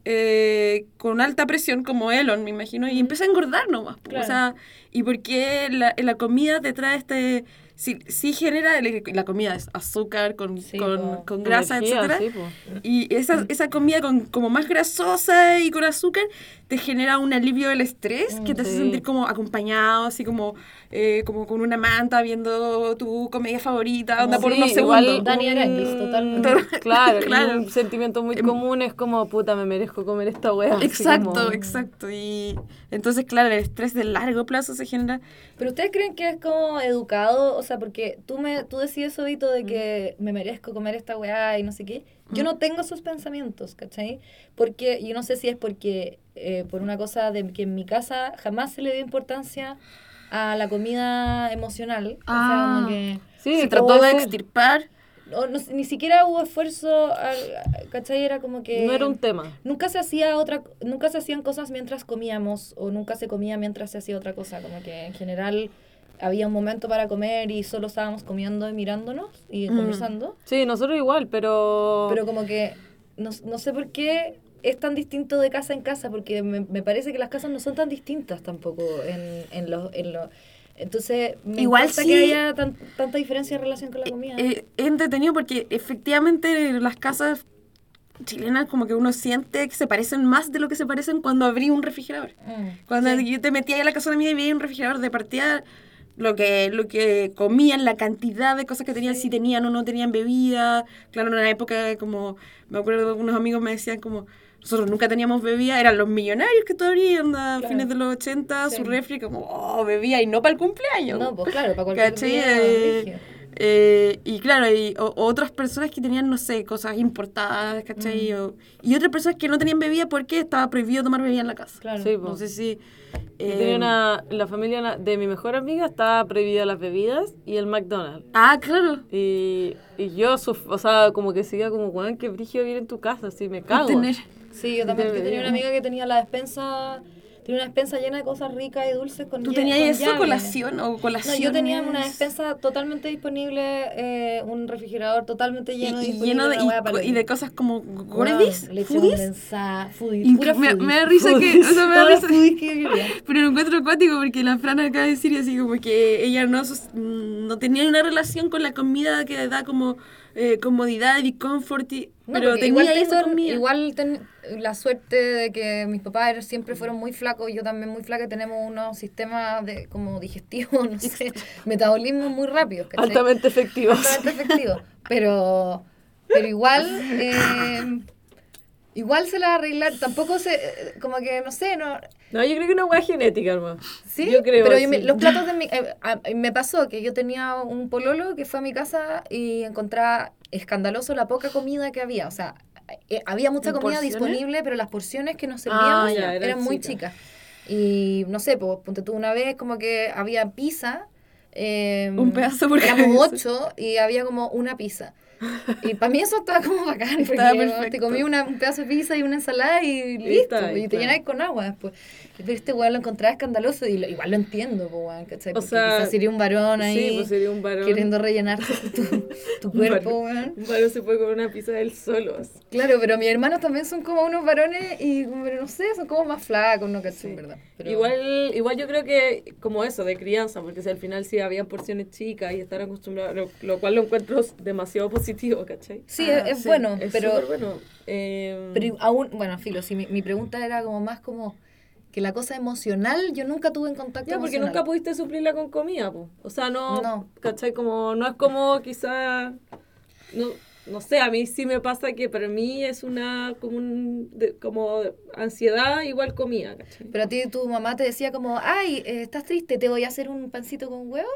eh, con alta presión, como Elon, me imagino, y empieza a engordar nomás. Claro. O sea, ¿y por qué la, la comida te trae este... Sí, sí genera, la comida es azúcar con, Sí, con, po. con grasa, sí, po. Y esa, esa comida con, como más grasosa y con azúcar te genera un alivio del estrés que te hace sentir como acompañado, así como, eh, como con una manta viendo tu comedia favorita, onda por unos segundos. Aranguis, totalmente. Claro, Claro. un sentimiento muy Em- común es como, puta, me merezco comer esta wea. Exacto, como- exacto. Y entonces, claro, el estrés de largo plazo se genera. Pero ustedes creen que es como educado, o sea, porque tú me tú decías eso, Vito, de que me merezco comer esta weá y no sé qué. Yo no tengo esos pensamientos, ¿cachai? Porque yo no sé si es porque eh, por una cosa de que en mi casa jamás se le dio importancia a la comida emocional. o sea, Ah. como que Sí, se trató de extirpar. no sé, ni siquiera hubo esfuerzo, ¿cachai? Era como que No era un tema. nunca se hacía otra nunca se hacían cosas mientras comíamos o nunca se comía mientras se hacía otra cosa como que en general había un momento para comer y solo estábamos comiendo y mirándonos y Mm. conversando Sí, nosotros igual, pero... pero como que no, no sé por qué es tan distinto de casa en casa porque me, me parece que las casas no son tan distintas tampoco en, en los en los entonces me Igual sí. que haya tan- tanta diferencia en relación con la comida Eh, es entretenido porque efectivamente las casas chilenas como que uno siente que se parecen más de lo que se parecen cuando abrí un refrigerador. Mm, Cuando sí. yo te metía ahí a la casa de mi y veía un refrigerador de partida, lo que, lo que comían, la cantidad de cosas que tenían, si tenían o no tenían bebida. Claro, en una época como, me acuerdo unos amigos me decían como, nosotros nunca teníamos bebida, eran los millonarios que todavía onda, a Claro. fines de los 80, Sí. su refri como, oh, bebía y no para el cumpleaños. no pues claro para cualquier ¿Cachai? Eh, y claro, y o- otras personas que tenían, no sé, cosas importadas, ¿cachai? Mm. O- y otras personas que no tenían bebida porque estaba prohibido tomar bebida en la casa. claro Sí. No sé si... Eh, tenía una, la familia de mi mejor amiga estaba prohibida las bebidas y el McDonald's. Ah, claro. Y, y yo, suf- o sea, como que seguía como, weón, qué brillo vivir en tu casa, así me cago. Tener- Sí, yo también. Tenía una amiga que tenía la despensa, tenía una despensa llena de cosas ricas y dulces con ¿Tú tenías con eso, llave. colación o No, colación? yo tenía una despensa totalmente disponible, eh, un refrigerador totalmente y, lleno, y disponible, lleno de, y, y de cosas como leche foodies. me, da risa que, o sea, me da risa- que pero lo encuentro acuático porque la Fran acaba de decir así como que ella no, no tenía una relación con la comida que da como eh, comodidad y confort, y, No, pero tenía igual, eso mía. igual ten- la suerte de que mis papás eran- siempre fueron muy flacos y yo también muy flaca tenemos unos sistemas de como digestivos, no sé, metabolismo muy rápidos, ¿cachai? Altamente efectivo. Altamente efectivos. Pero, pero igual, eh, igual se la arreglar, tampoco se, eh, como que, no sé, no, No, yo creo que una hueá genética, hermano. Sí, Yo creo, pero yo me- sí. los platos de mi... eh, a- me pasó que yo tenía un pololo que fue a mi casa y encontraba escandaloso la poca comida que había. O sea, eh, había mucha ¿En comida porciones? disponible, pero las porciones que nos Ah, servíamos ya, eran, eran muy chicas. chicas. Y no sé, pues ponte tú una vez como que había pizza. eh, Un pedazo por Éramos ocho y había como una pizza. Y para mí eso estaba como bacán, porque Estaba te perfecto. comí una, un pedazo de pizza y una ensalada y listo, está y te claro. llenáis con agua después. Pero este weón lo encontraba escandaloso y lo- igual lo entiendo, po, weón, ¿cachai? O Porque sea, quizás sería un varón ahí Sí, pues sería un varón. queriendo rellenar tu, tu Un cuerpo, varón. weón. Un varón se puede comer una pizza del solo. así. Claro, pero mis hermanos también son como unos varones y, pero no sé, son como más flacos, ¿no? ¿cachai? Sí. Verdad. Pero- Igual, igual yo creo que como eso, de crianza, porque si al final sí había porciones chicas y estar acostumbrados, lo, lo cual lo encuentro demasiado positivo, ¿cachai? Sí, Ah, es, es sí, bueno, Es pero... bueno. Eh, Pero aún, bueno, Filo, si mi, mi pregunta era como más como que la cosa emocional, yo nunca tuve en contacto ya, porque nunca pudiste suplirla con comida, po. O sea, no, No. ¿cachai? Como, no es como quizá, no, no sé, a mí sí me pasa que para mí es una, como un, de- como ansiedad igual comida, ¿cachai? Pero a ti tu mamá te decía como, ay, eh, estás triste, te voy a hacer un pancito con huevo,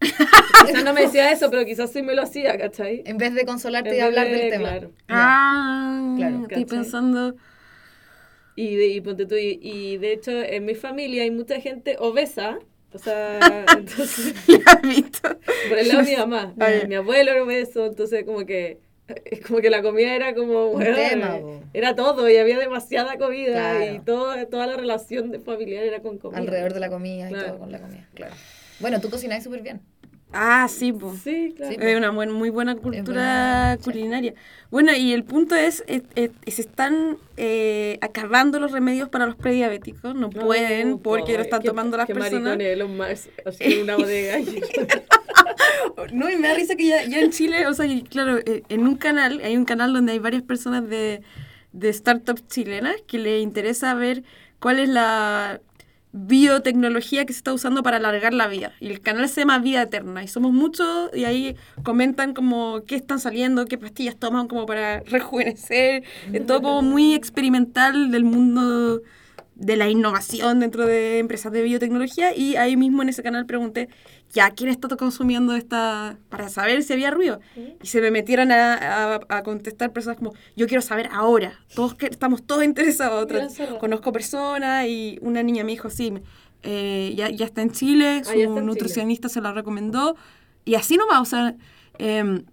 Quizás no me decía eso, pero quizás sí me lo hacía, ¿cachai? en vez de consolarte y hablar de- del tema. claro. Ah, Claro, estoy pensando. Y, de, y, ponte tú, y, y de hecho en mi familia hay mucha gente obesa, o sea, entonces, ¿La visto? por el lado de mi mamá, mi abuelo era obeso, entonces como que, como que la comida era como, Un weón, tema, era todo y había demasiada comida Claro. y todo, toda la relación de familiar era con comida. Alrededor de la comida y Claro. todo con la comida, claro. Bueno, tú cocináis súper bien. Ah, sí, pues. Sí, claro. Es una buen- muy buena cultura buena culinaria. Bueno, y el punto es, es- es- se están eh, acabando los remedios para los prediabéticos. No, No, pueden porque lo están tomando las qué personas. Elon Musk, así una bodega. No, y me da risa que ya, ya en Chile, o sea, y claro, eh, en un canal, hay un canal donde hay varias personas de, de startups chilenas que le interesa ver cuál es la biotecnología que se está usando para alargar la vida. Y el canal se llama Vida Eterna. Y somos muchos y ahí comentan como qué están saliendo, qué pastillas toman como para rejuvenecer. Es todo como muy experimental del mundo de la innovación dentro de empresas de biotecnología. Y ahí mismo en ese canal pregunté, ya, ¿quién está consumiendo esta? Para saber si había ruido. Y se me metieron a, a- a contestar personas como, yo quiero saber ahora. Todos que, estamos todos interesados. Conozco personas y una niña me dijo, sí, eh, ya, ya está en Chile, su Ah, está en nutricionista se la recomendó. Y así nomás, o sea, em,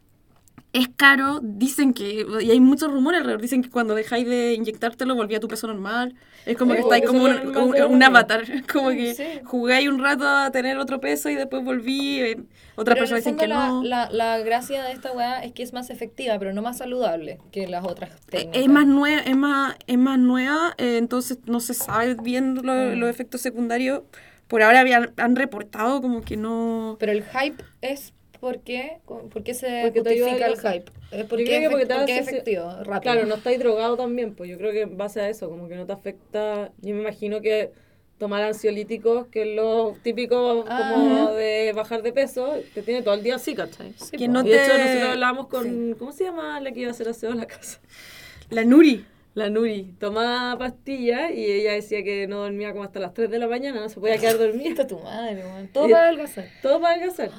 es caro, dicen que, y hay muchos rumores alrededor, dicen que cuando dejáis de inyectártelo volvía a tu peso normal. Es como Oh, que estáis como un, un- un avatar, como que Sí. jugáis un rato a tener otro peso y después volví. eh, otras personas dicen que la, no. la, la gracia de esta weá es que es más efectiva, pero no más saludable que las otras técnicas. Es más nueva, es más, es más nueva eh, entonces no se sabe bien lo- Mm. los efectos secundarios. Por ahora habían, han reportado como que no... Pero el hype es porque, ¿por qué se Porque te ayuda a justifica el hype? Es porque, Yo creo que porque porque es efectivo, rápido. Claro, no estáis drogado también, pues yo creo que en base a eso, como que no te afecta. Yo me imagino que tomar ansiolíticos, que es lo típico Ah. como de bajar de peso, te tiene todo el día así, ¿cachai? Sí, que no Y de hecho nosotros hablábamos con, Sí. ¿cómo se llama la que iba a hacer aseo en la casa? La Nuri. La Nuri tomaba pastillas y ella decía que no dormía como hasta las 3 de la mañana, no se podía quedar dormida. Está tu madre. Todo Y- para adelgazar. Todo para adelgazar.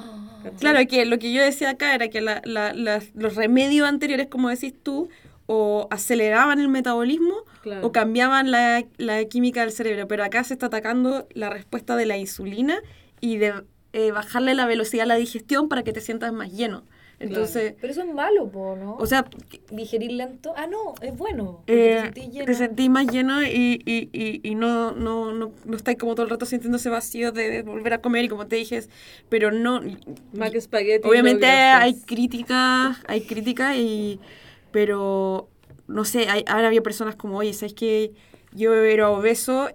¿cachai? Claro, que lo que yo decía acá era que la- la- las- los remedios anteriores, como decís tú, o aceleraban el metabolismo Claro. o cambiaban la, la química del cerebro, pero acá se está atacando la respuesta de la insulina y de eh, bajarle la velocidad a la digestión para que te sientas más lleno. Entonces, Pero eso es malo, po, ¿no? o sea, digerir lento. Ah, no, es bueno. eh, te sentís te sentís más lleno y, y, y, y no, no, no, no estáis como todo el rato sintiéndose vacío de, de volver a comer y como te dije, pero no, Mac Spaghetti. Obviamente no, gracias. hay críticas, hay críticas y pero no sé, hay, ahora había personas como, oye, ¿sabes que yo era obeso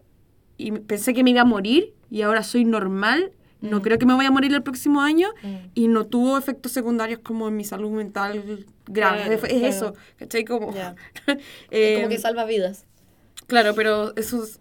y pensé que me iba a morir y ahora soy normal no Mm. creo que me vaya a morir el próximo año Mm. y no tuvo efectos secundarios como en mi salud mental. Claro, es es claro. eso, ¿cachai? Como, Ya. eh, Es como que salva vidas. Claro, pero esos,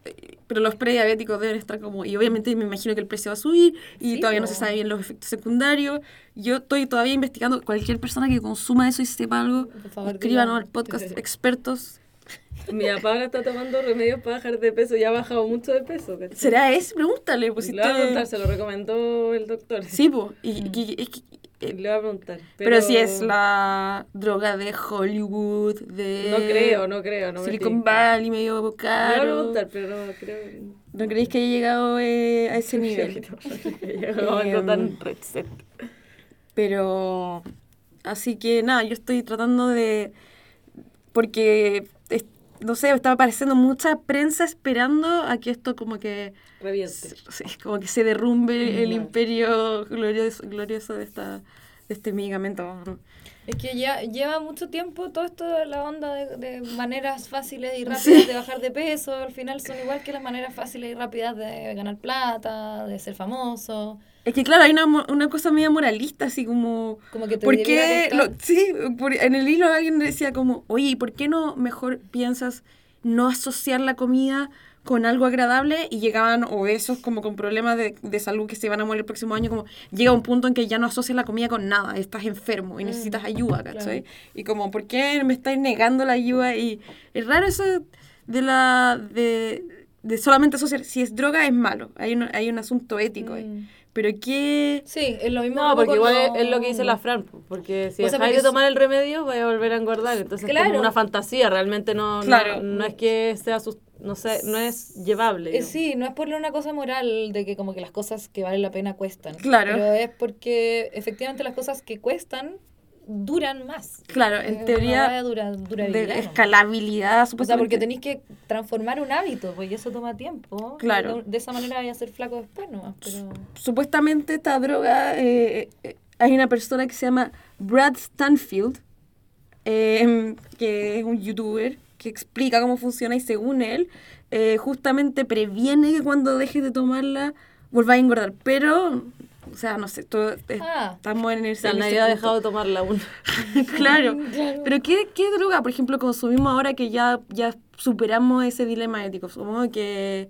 pero los prediabéticos deben estar como, y obviamente me imagino que el precio va a subir y Sí, todavía no se sabe bien los efectos secundarios. Yo estoy todavía investigando, cualquier persona que consuma eso y sepa algo, escríbanos al podcast expertos. Mi papá ahora está tomando remedios para bajar de peso y ha bajado mucho de peso. ¿cachai? ¿Será ese? Pregúntale, pues si Le voy a te- preguntar, se lo recomendó el doctor. Sí, pues, y, Mm. y- es eh, Le voy a preguntar. pero, si es la droga de Hollywood, de No creo, no creo. No me Silicon tinca. Valley, medio Le voy a caro. preguntar, pero no creo. ¿No creéis que haya llegado eh, a ese nivel? Llegó algo Em, tan. Pero, así que nada, yo estoy tratando de, porque, es- no sé, estaba apareciendo mucha prensa esperando a que esto como que, Reviente. sí, como que se derrumbe el imperio glorioso, glorioso de, esta, de este medicamento. Es que ya lleva mucho tiempo todo esto de la onda de, de maneras fáciles y rápidas Sí. de bajar de peso. Al final son igual que las maneras fáciles y rápidas de ganar plata, de ser famoso. Es que claro, hay una, una cosa media moralista, así como... Como que te ¿Por qué? lo- sí, por- en el hilo alguien decía como, oye, ¿y por qué no mejor piensas no asociar la comida con algo agradable? Y llegaban obesos como con problemas de, de salud que se van a morir el próximo año, como llega un punto en que ya no asocias la comida con nada, estás enfermo y Mm, necesitas ayuda, ¿cachai? claro. Y como, ¿por qué me estáis negando la ayuda? Y es raro eso de la... de, de solamente asociar, si es droga es malo, hay un, hay un asunto ético ahí. Pero qué... Sí, es lo mismo. No, porque igual es, es lo que dice la Fran, po, porque si O sea, dejáis porque de tomar el remedio, vais a volver a engordar. Entonces es Claro. como una fantasía, realmente no, Claro. no, es que sea, sus- no sé, no es llevable. Eh, sí, no es por una cosa moral de que como que las cosas que valen la pena cuestan. Claro. Pero es porque efectivamente las cosas que cuestan duran más. Claro, en una teoría dura, durabilidad, de ¿no? escalabilidad, O sea, supuestamente. porque tenéis que transformar un hábito, pues y eso toma tiempo. Claro. De, esa manera vais a ser flaco después nomás, pero... Supuestamente esta droga, eh, eh, hay una persona que se llama Brad Stanfield, eh, que es un youtuber, que explica cómo funciona y según él, eh, justamente previene que cuando dejes de tomarla volváis a engordar. Pero, o sea, no sé, todo, Ah. estamos en el... O sea, nadie ha dejado de tomarla aún. claro. Claro. Pero ¿qué, ¿qué droga, por ejemplo, consumimos ahora que ya, ya superamos ese dilema ético? Supongo que...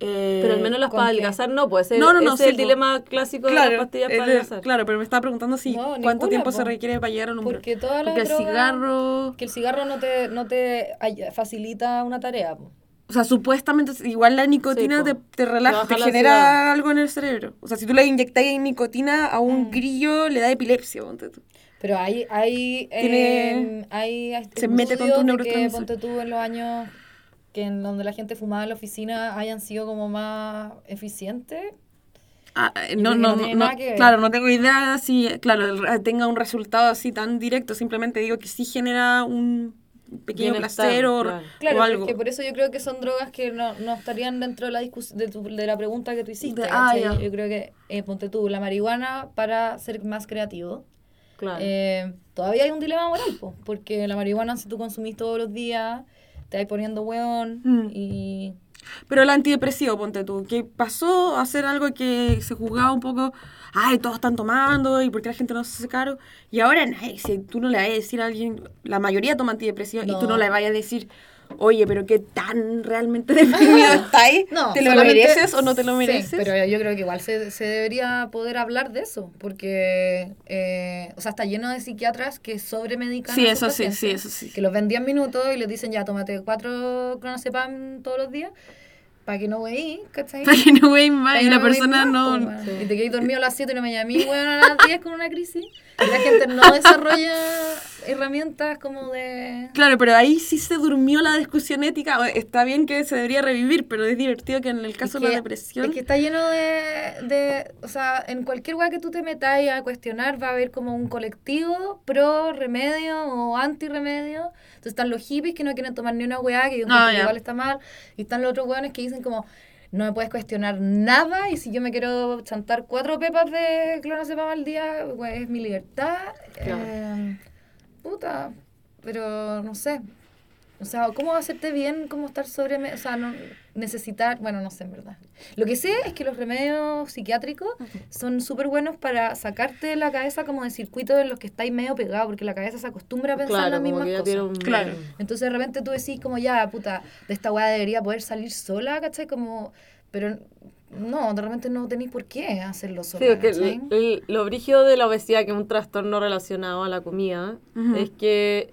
eh, Pero al menos las ¿con para qué? adelgazar no, pues ese, No, no, no, ese es sí, el dilema clásico de claro, las pastillas para de- adelgazar. claro, pero me estaba preguntando si No, cuánto ninguna, tiempo po. se requiere para llegar a un umbral. Porque todas las Porque el drogas- cigarro... Que el cigarro no te, no te facilita una tarea. po. O sea, supuestamente igual la nicotina Sí, te, te relaja, te la genera algo en el cerebro. O sea, si tú le inyectáis nicotina a un Mm. grillo, le da epilepsia. ponte tú. Pero hay, hay, Tiene- em, hay se mete con de que, ponte tú en los años que en donde la gente fumaba en la oficina hayan sido como más eficientes. Ah, eh, no, no, no no, claro, no tengo idea si, claro, tenga un resultado así tan directo. Simplemente digo que sí genera un pequeño Bienestar, placer o, claro. Claro, o es algo. que por eso yo creo que son drogas que no, no estarían dentro de la discus de, tu- de la pregunta que tú hiciste. De- ah, ya. Yo creo que, eh, ponte tú, la marihuana para ser más creativo. Claro. Eh, todavía hay un dilema moral, po, porque la marihuana si tú consumís todos los días, te vas poniendo hueón Mm. y... Pero el antidepresivo, ponte tú, que pasó a ser algo que se juzgaba un poco, ay, todos están tomando y por qué la gente no se hace caro. Y ahora, nadie, si tú no le vas a decir a alguien, la mayoría toma antidepresivo y tú no No. le vayas a decir, oye, pero qué tan realmente deprimido estáis, No, ¿te lo mereces o no te lo sí, mereces? pero yo creo que igual se, se debería poder hablar de eso, porque, eh, o sea, está lleno de psiquiatras que sobremedican Sí, a eso sí, sí, eso sí. Que los ven 10 minutos y les dicen, ya, tómate cuatro clonazepam todos los días, para que no veí, ¿cachai? Para que no veis más y que la no veí persona más, no... weón. Y te quedáis dormido a las 7 y no me llamé, weón, a las 10 con una crisis. Y la gente no desarrolla herramientas como de... Claro, pero ahí sí se durmió la discusión ética. Está bien que se debería revivir, pero es divertido que en el caso Es de la que- depresión... Es que está lleno de, de, o sea, en cualquier lugar que tú te metas a cuestionar va a haber como un colectivo pro remedio o anti remedio. Entonces están los hippies que no quieren tomar ni una weá, que yo Ah, que ya. igual está mal. Y están los otros weones que dicen como, no me puedes cuestionar nada y si yo me quiero chantar cuatro pepas de clonazepam al día, pues es mi libertad. Claro. Eh, puta, pero no sé. O sea, ¿cómo hacerte bien? ¿Cómo estar sobre... O sea, no necesitar... Bueno, no sé, en verdad. Lo que sé es que los remedios psiquiátricos son súper buenos para sacarte de la cabeza como de circuitos en los que estáis medio pegados, porque la cabeza se acostumbra a pensar Claro, las como mismas cosas. tiene un... Claro. Entonces de repente tú decís como ya, puta, de esta weá debería poder salir sola, ¿cachai? Como, pero no, de repente no tenéis por qué hacerlo el- lo brígido de la obesidad, que es un trastorno relacionado a la comida, es que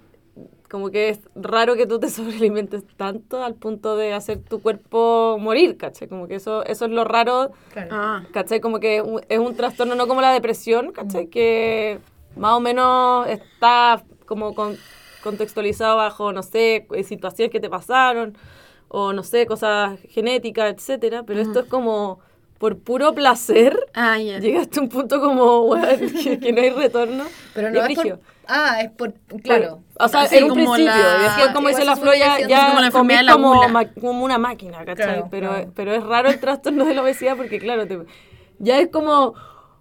como que es raro que tú te sobrealimentes tanto al punto de hacer tu cuerpo morir, ¿cachai? Como que eso, eso es lo raro, Claro. Ah, ¿cachai? Como que un- es un trastorno no como la depresión, ¿cachai? Que más o menos está como con- contextualizado bajo, no sé, eh, situaciones que te pasaron, o no sé, cosas genéticas, etcétera, pero esto es como por puro placer, ah, ya. llegaste a un punto como, weón, que, que no hay retorno. Pero no es por... Ah, es por... Claro. O sea, en un como principio, la- después, como dice la que sí, ya como la comís enfermedad de la como, como una máquina, ¿cachai? Claro, pero, claro. pero es raro el trastorno de la obesidad porque, claro, te- ya es como,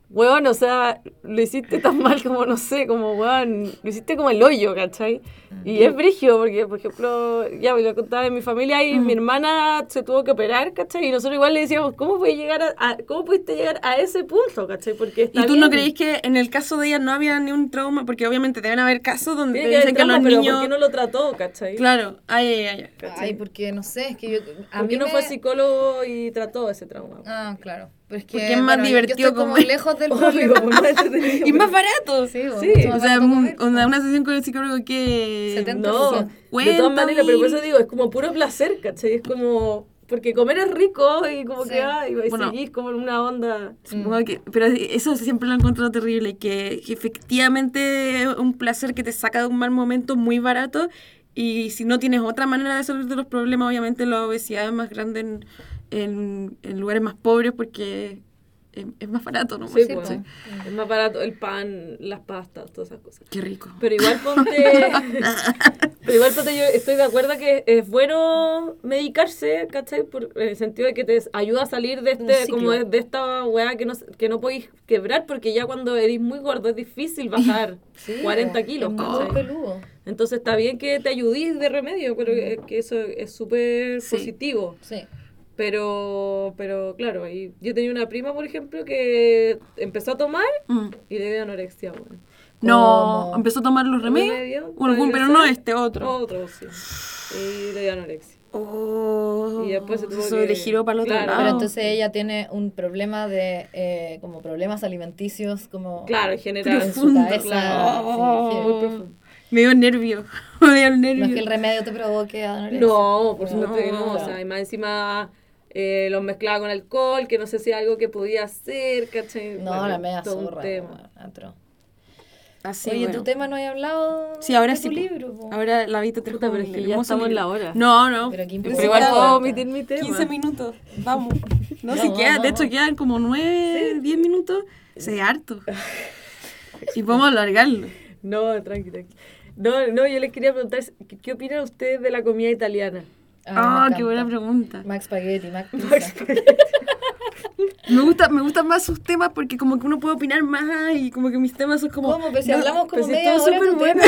weón, o sea, lo hiciste tan mal como, no sé, como, weón, lo hiciste como el hoyo, ¿cachai? Y es brigio porque, por ejemplo, ya me lo contaba en mi familia y mi hermana se tuvo que operar, ¿cachai? Y nosotros igual le decíamos, ¿cómo puedes llegar a, a- cómo pudiste llegar a ese punto, ¿cachai? Porque está ¿Y tú no creís que en el caso de ella no había ni un trauma? Porque obviamente deben haber casos donde Tiene te que dicen haber que los trauma, pero niños... ¿por qué no lo trató, cachai? Claro, ay, ay, ay. ¿Cachai? Ay, porque no sé, es que yo... A ¿Por mí qué no me- fue psicólogo y trató ese trauma? Ah, claro. Pero es que, Porque es más bueno, divertido yo estoy como comer. lejos del Obvio, problema. Y más barato. Sí, Sí, más O sea, barato una, una sesión con el psicólogo que... 70 No, de todas maneras, pero por eso digo, es como puro placer, ¿cachai? Es como, porque comer es rico y como Sí. que, ay, y Bueno. seguís como en una onda. Supongo que, pero eso siempre lo he encontrado terrible, que, que efectivamente es un placer que te saca de un mal momento muy barato y si no tienes otra manera de resolver los problemas, obviamente la obesidad es más grande en, en, en lugares más pobres porque es, es más barato, ¿no? Sí, sí, pues, es más barato el pan, las pastas, todas esas cosas. Qué rico. Pero igual ponte. pero igual ponte, yo estoy de acuerdo que es bueno medicarse, ¿cachai? Por, en el sentido de que te ayuda a salir de este, como de, de esta weá que no, que no podéis quebrar, porque ya cuando eres muy gordo es difícil bajar Sí, 40 bo, kilos, es peludo. Entonces está bien que te ayudís de remedio, pero que, que eso es súper Sí. positivo. Sí. Pero, pero claro, y yo tenía una prima, por ejemplo, que empezó a tomar Mm. y le dio anorexia, weón. No, empezó a tomar los remedios. Remedio Bueno, pero no este, otro. Otro, sí. Y le dio anorexia. Oh, Y después se tuvo eso que- le giró para el otro Claro. lado. Pero entonces ella tiene un problema de, eh, como problemas alimenticios, como Claro, en general. en su cabeza. claro. Oh. Muy profundo. Me dio nervio. Me dio no nervio. es que el remedio te provoque anorexia. No, por supuesto que no. O sea, y más encima eh, los mezclaba con alcohol, que no sé si era algo que podía hacer, ¿cachai? No, Bueno, la media zorra. Así, Oye, bueno. tu tema no he hablado Sí, ahora de sí. tu libro. po. Ahora la Vita te Puta, pero es que ya estamos en la hora. No, no. Pero qué Pero igual puedo omitir mi tema. 15 minutos. Vamos. No, Vamos, si queda, vamos, de hecho vamos. quedan como 9, 10 minutos. Se harto. Y podemos alargarlo. No, tranqui, tranqui. No, no, yo les quería preguntar, ¿qué, qué opinan ustedes de la comida italiana? Ah, me qué buena pregunta. Max Spaghetti, Max Pizza. Me gusta, me gustan más sus temas porque como que uno puede opinar más y como que mis temas son como... ¿Cómo? Pues si No, hablamos como media hora súper bueno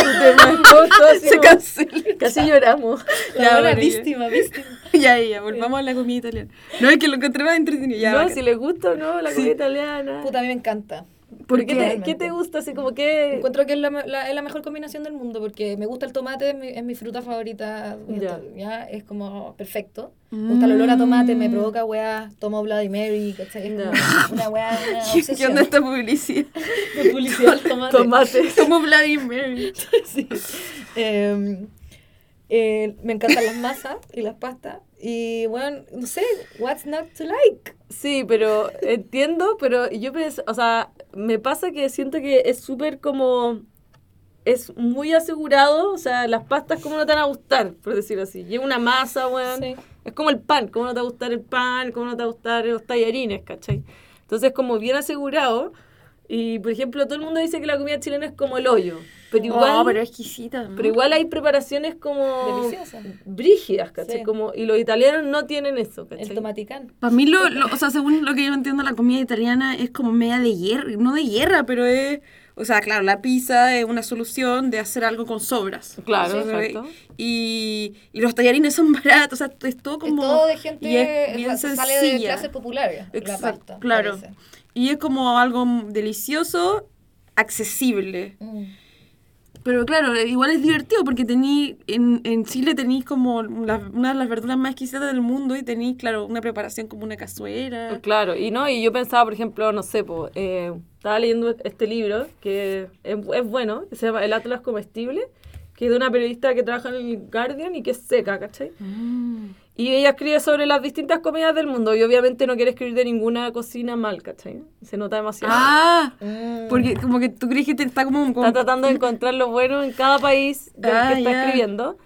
todo- todo Se cancela. Casi lloramos. La ya. víctima, víctima. Ya, ya, volvamos a la comida italiana. No, es que lo encontré más entretenido. Ya, no, bacán. si les gusta o no la Sí. comida italiana. Puta, a mí me encanta. ¿Por qué, te, Realmente. ¿Qué te gusta? Así como que... Encuentro que es la, la- es la mejor combinación del mundo porque me gusta el tomate, es mi, es mi fruta favorita. Ya. Ya. Es como perfecto. Me gusta el olor a tomate, me Mm. provoca weá, tomo Bloody Mary, ¿cachai? Es una weá, una ¿Qué, obsesión. ¿Qué onda esta publicidad? de publicidad del tomate? Tomate. Somos Vladimir. Sí. Eh, eh, me encantan las masas y las pastas. Y bueno, no sé, what's not to like? Sí, pero entiendo, pero yo pienso, o sea, me pasa que siento que es súper como, es muy asegurado, o sea, las pastas como no te van a gustar, por decirlo así. Lleva una masa, weón. Sí. Es como el pan, cómo no te va a gustar el pan, cómo no te va a gustar los tallarines, ¿cachai? Entonces, como bien asegurado. Y, por ejemplo, todo el mundo dice que la comida chilena es como el hoyo. Pero igual, No, pero exquisita. ¿no? pero igual hay preparaciones como... Deliciosa. Brígidas, ¿cachai? Sí. Como, y los italianos no tienen eso, ¿cachai? El tomaticán. Para mí, lo, lo- o sea, según lo que yo entiendo, la comida italiana es como media de guerra, no de guerra, pero es, O sea, claro, la pizza es una solución de hacer algo con sobras. Claro, Sí. exacto. Y, y los tallarines son baratos, o sea, es todo Es como... todo de y gente es bien sale de clases populares. La pasta, claro. parece. Y es como algo delicioso, accesible. Mm. Pero claro, igual es divertido porque tení, en, en Chile tenéis como la- una de las verduras más exquisitas del mundo y tenéis, claro, una preparación como una cazuela. Claro, y no, y yo pensaba, por ejemplo, no sé, po, eh, estaba leyendo este libro que es, es bueno, que se llama El Atlas Comestible, que es de una periodista que trabaja en el Guardian y que es seca, ¿cachai? Mm. Y ella escribe sobre las distintas comidas del mundo y obviamente no quiere escribir de ninguna cocina mal, ¿cachai? Se nota demasiado. Ah, Mm. porque como que tú crees que te está como... como- Está tratando de encontrar lo bueno en cada país del Ah, que está escribiendo.